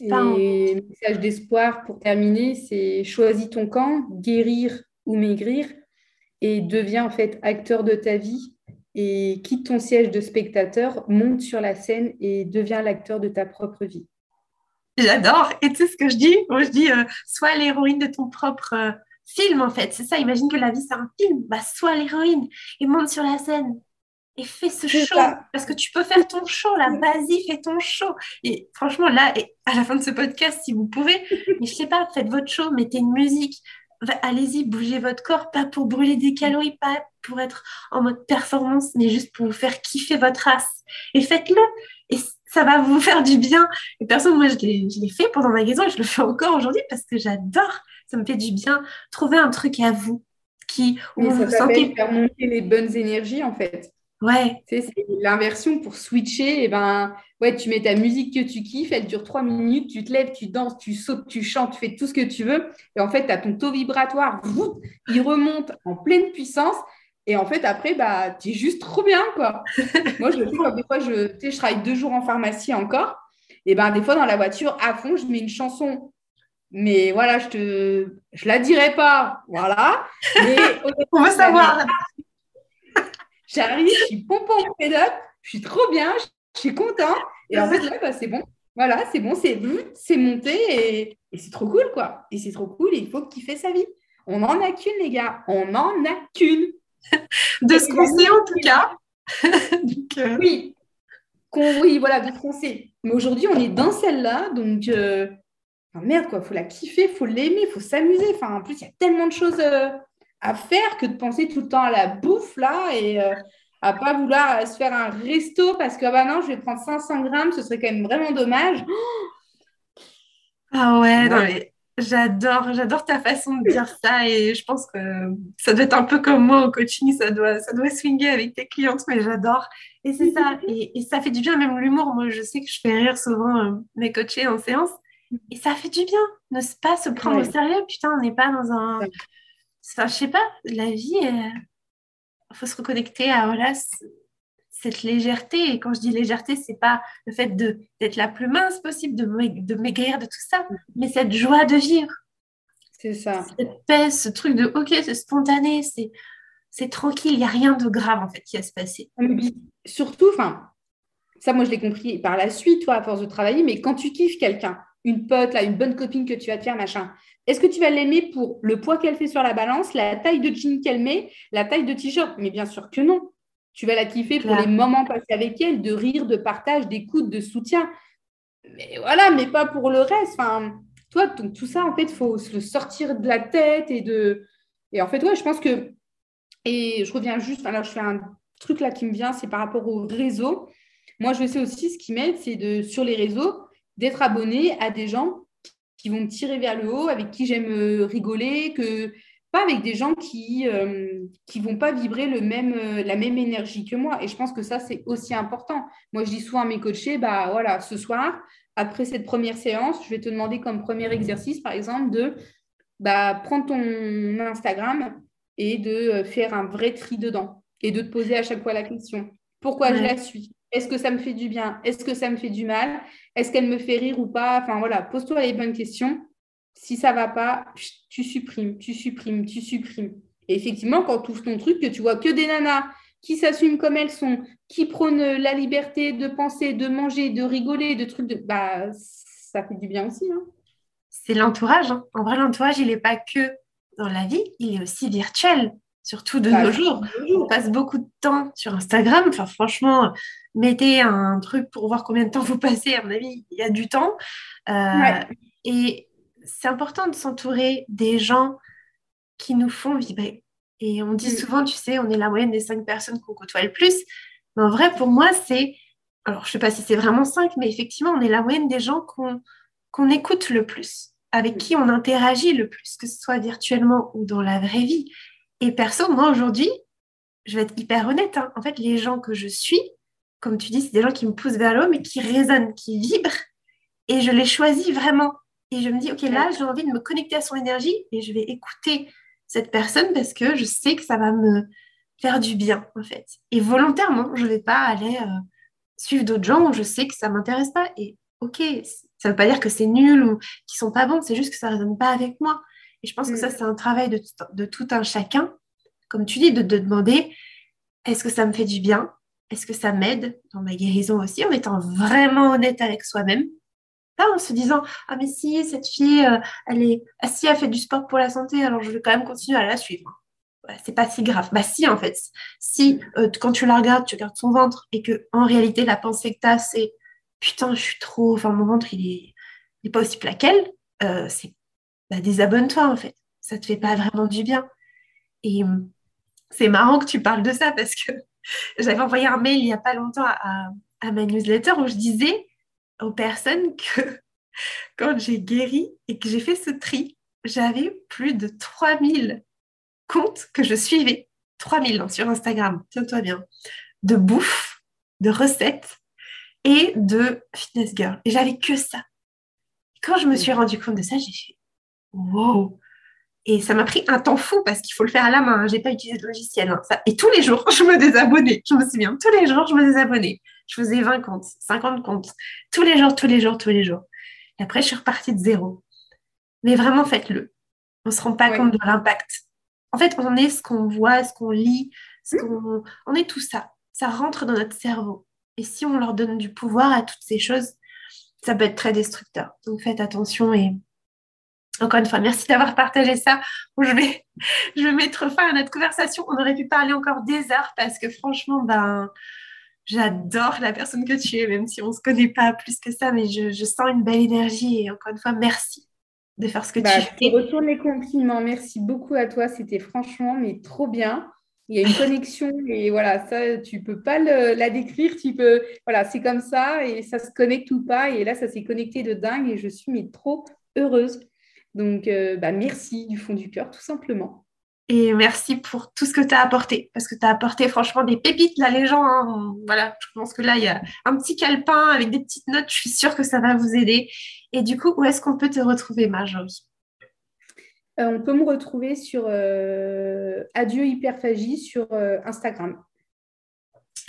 Et un message d'espoir pour terminer, c'est choisis ton camp, guérir ou maigrir, et deviens en fait acteur de ta vie et quitte ton siège de spectateur, monte sur la scène et deviens l'acteur de ta propre vie. J'adore. Et tu sais ce que je dis? Moi, je dis, euh, sois l'héroïne de ton propre euh, film, en fait. C'est ça, imagine que la vie, c'est un film. Bah, sois l'héroïne et monte sur la scène et fais ce show. Parce que tu peux faire ton show, là. Vas-y, fais ton show. Et franchement, là, à la fin de ce podcast, si vous pouvez, [LAUGHS] mais je sais pas, faites votre show, mettez une musique. Allez-y, bougez votre corps, pas pour brûler des calories, pas pour être en mode performance, mais juste pour vous faire kiffer votre race. Et faites-le. Et ça va vous faire du bien. Et personne, moi, je l'ai fait pendant ma guérison et je le fais encore aujourd'hui parce que j'adore. Ça me fait du bien. Trouver un truc à vous qui, où vous sentez. faire monter les bonnes énergies, en fait Ouais. c'est l'inversion pour switcher. Et eh ben, ouais, tu mets ta musique que tu kiffes, elle dure trois minutes, tu te lèves, tu danses, tu sautes, tu chantes, tu fais tout ce que tu veux. Et en fait, tu as ton taux vibratoire, il remonte en pleine puissance. Et en fait, après, bah, tu es juste trop bien, quoi. [LAUGHS] Moi, je fais des fois, je, je travaille deux jours en pharmacie encore. Et ben, des fois, dans la voiture, à fond, je mets une chanson mais voilà, je te, je la dirai pas, voilà. Mais [LAUGHS] on veut savoir. J'arrive, je suis pompon fed up, je suis trop bien, je suis content. Et en fait, bah, c'est bon. Voilà, c'est bon, c'est c'est monté et, c'est trop cool, quoi. Et c'est trop cool et il faut kiffer sa vie. On n'en a qu'une, les gars. On n'en a qu'une. De ce qu'on sait, en tout cas. [LAUGHS] Euh, oui. oui, voilà, de ce qu'on sait. Mais aujourd'hui, on est dans celle-là. Donc, euh, merde, quoi. faut la kiffer, faut l'aimer, faut s'amuser. Enfin, en plus, il y a tellement de choses. Euh, à faire que de penser tout le temps à la bouffe là et euh, à pas vouloir se faire un resto parce que bah non, je vais prendre 500 grammes, ce serait quand même vraiment dommage. ah ouais, j'adore, j'adore ta façon de dire ça et je pense que ça doit être un peu comme moi au coaching, ça doit, ça doit swinger avec tes clientes, mais j'adore. Et c'est ça, [LAUGHS] et, ça fait du bien, même l'humour. Moi, je sais que je fais rire souvent euh, mes coachés en séance. Et ça fait du bien, ne pas se prendre au sérieux. Putain, on n'est pas dans un, Enfin, je sais pas, la vie, il faut se reconnecter à voilà, cette légèreté. Et quand je dis légèreté, c'est pas le fait d'être la plus mince possible, de, de maigrir, de tout ça, mais cette joie de vivre. C'est ça. Cette paix, ce truc de OK, c'est spontané, c'est, c'est tranquille, il n'y a rien de grave en fait qui va se passer. Surtout, enfin, ça, moi, je l'ai compris par la suite, toi, à force de travailler, mais quand tu kiffes quelqu'un, une pote, là, une bonne copine que tu vas te faire, machin, est-ce que tu vas l'aimer pour le poids qu'elle fait sur la balance, la taille de jean qu'elle met, la taille de t-shirt? Mais bien sûr que non. Tu vas la kiffer pour les moments passés avec elle, de rire, de partage, d'écoute, de soutien. Mais voilà, mais pas pour le reste. Enfin, toi, tout ça, en fait, il faut se le sortir de la tête et de. Et en fait, ouais, je pense que. Et je reviens juste. Alors, je fais un truc là qui me vient, c'est par rapport au réseau. Moi, je sais aussi ce qui m'aide, c'est de sur les réseaux d'être abonné à des gens qui vont me tirer vers le haut, avec qui j'aime euh, rigoler, que pas avec des gens qui ne euh, vont pas vibrer le même, euh, la même énergie que moi. Et je pense que ça, c'est aussi important. Moi, je dis souvent à mes coachés, bah voilà, ce soir, après cette première séance, je vais te demander comme premier exercice, par exemple, de bah, prendre ton Instagram et de faire un vrai tri dedans et de te poser à chaque fois la question. Pourquoi je la suis? Est-ce que ça me fait du bien? Est-ce que ça me fait du mal? Est-ce qu'elle me fait rire ou pas? Enfin voilà, pose-toi les bonnes questions. Si ça va pas, tu supprimes, tu supprimes, tu supprimes. Et effectivement, quand tu ouvres ton truc, que tu vois que des nanas qui s'assument comme elles sont, qui prônent la liberté de penser, de manger, de rigoler, de trucs, de... bah, ça fait du bien aussi. Hein. C'est l'entourage. Hein. En vrai, l'entourage, il n'est pas que dans la vie, il est aussi virtuel surtout de bah, nos jours. On passe beaucoup de temps sur Instagram. Enfin, franchement, mettez un truc pour voir combien de temps vous passez. À mon avis, il y a du temps. Euh, et c'est important de s'entourer des gens qui nous font vibrer. Et on dit mm. souvent, tu sais, on est la moyenne des cinq personnes qu'on côtoie le plus. Mais en vrai, pour moi, c'est. Alors, je ne sais pas si c'est vraiment cinq, mais effectivement, on est la moyenne des gens qu'on écoute le plus, avec mm. qui on interagit le plus, que ce soit virtuellement ou dans la vraie vie. Et perso, moi aujourd'hui, je vais être hyper honnête. Hein. En fait, les gens que je suis, comme tu dis, c'est des gens qui me poussent vers l'eau, mais qui résonnent, qui vibrent. Et je les choisis vraiment. Et je me dis, OK, là, j'ai envie de me connecter à son énergie et je vais écouter cette personne parce que je sais que ça va me faire du bien, en fait. Et volontairement, je ne vais pas aller euh, suivre d'autres gens où je sais que ça ne m'intéresse pas. Et OK, ça ne veut pas dire que c'est nul ou qu'ils ne sont pas bons, c'est juste que ça ne résonne pas avec moi. Et je pense que ça, mm. c'est un travail de, tout un chacun, comme tu dis, de, de demander est-ce que ça me fait du bien? Est-ce que ça m'aide dans ma guérison aussi, en étant vraiment honnête avec soi-même? En se disant ah mais si cette fille, euh, elle est, ah, si elle fait du sport pour la santé, alors je vais quand même continuer à la suivre. c'est pas si grave. Bah si en fait, si euh, quand tu la regardes, tu regardes son ventre et que en réalité la pensée que tu as c'est putain je suis trop, enfin mon ventre il est, pas aussi plat qu'elle, euh, c'est bah, désabonne-toi en fait. Ça te fait pas vraiment du bien. Et hum, c'est marrant que tu parles de ça parce que [LAUGHS] j'avais envoyé un mail il n'y a pas longtemps à, ma newsletter où je disais aux personnes que [LAUGHS] quand j'ai guéri et que j'ai fait ce tri, j'avais plus de 3000 comptes que je suivais. 3000 hein, sur Instagram, tiens-toi bien. de bouffe, de recettes et de fitness girl. Et j'avais que ça. Quand je me suis rendu compte de ça, j'ai fait wow. Et ça m'a pris un temps fou parce qu'il faut le faire à la main. Je J'ai pas utilisé de logiciel. Hein, ça. Et tous les jours, [LAUGHS] je me désabonnais. Je me souviens, tous les jours, je me désabonnais. Je faisais 20 comptes, 50 comptes. Tous les jours, tous les jours, tous les jours. Et après, je suis repartie de zéro. Mais vraiment, faites-le. On ne se rend pas compte de l'impact. En fait, on est ce qu'on voit, ce qu'on lit, ce mmh. qu'on... on est tout ça. Ça rentre dans notre cerveau. Et si on leur donne du pouvoir à toutes ces choses, ça peut être très destructeur. Donc faites attention et encore une fois, merci d'avoir partagé ça. Je vais, [LAUGHS] je vais mettre fin à notre conversation. On aurait pu parler encore des heures parce que franchement, ben, j'adore la personne que tu es, même si on ne se connaît pas plus que ça, mais je, sens une belle énergie et encore une fois, merci de faire ce que bah, tu fais. Je retourne les compliments. Merci beaucoup à toi. C'était franchement, mais trop bien. Il y a une [LAUGHS] connexion et voilà, ça, tu peux pas la décrire. Tu peux, voilà, c'est comme ça et ça se connecte ou pas. Et là, ça s'est connecté de dingue et je suis mais trop heureuse. Donc, euh, bah, merci du fond du cœur, tout simplement. Et merci pour tout ce que tu as apporté, parce que tu as apporté franchement des pépites, là, les gens. Hein. voilà, je pense que là, il y a un petit calepin avec des petites notes. Je suis sûre que ça va vous aider. Et du coup, où est-ce qu'on peut te retrouver, Marjorie? Euh, On peut me retrouver sur euh, Adieu Hyperphagie sur Instagram.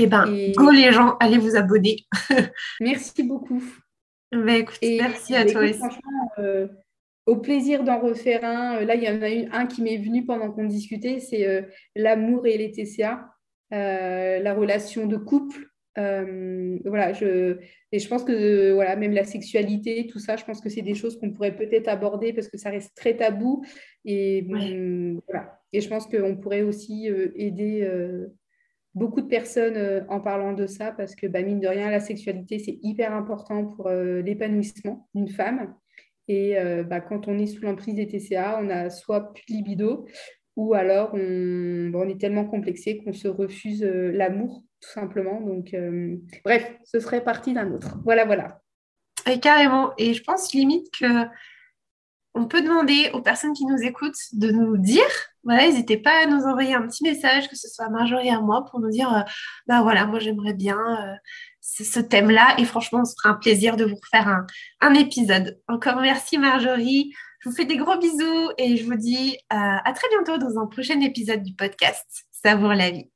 Eh bien, go les gens, allez vous abonner. [LAUGHS] merci beaucoup. Écoute, merci à toi aussi. Franchement, au plaisir d'en refaire un. Euh, là, il y en a eu un qui m'est venu pendant qu'on discutait, c'est euh, l'amour et les TCA, euh, la relation de couple. voilà, je, et je pense que voilà, même la sexualité, tout ça, je pense que c'est des choses qu'on pourrait peut-être aborder parce que ça reste très tabou. Et, voilà. et je pense qu'on pourrait aussi aider beaucoup de personnes en parlant de ça parce que, bah, mine de rien, la sexualité, c'est hyper important pour l'épanouissement d'une femme. Et euh, bah, quand on est sous l'emprise des TCA, on a soit plus de libido, ou alors on, on est tellement complexé qu'on se refuse euh, l'amour, tout simplement. Donc, euh, bref, ce serait partie d'un autre. Voilà, voilà. Et carrément. Et je pense limite que on peut demander aux personnes qui nous écoutent de nous dire, voilà, n'hésitez pas à nous envoyer un petit message, que ce soit Marjorie à moi, pour nous dire, bah voilà, moi j'aimerais bien ce thème-là. Et franchement, ce sera un plaisir de vous refaire un, épisode. Encore merci Marjorie. Je vous fais des gros bisous et je vous dis euh, à très bientôt dans un prochain épisode du podcast Savoir la vie.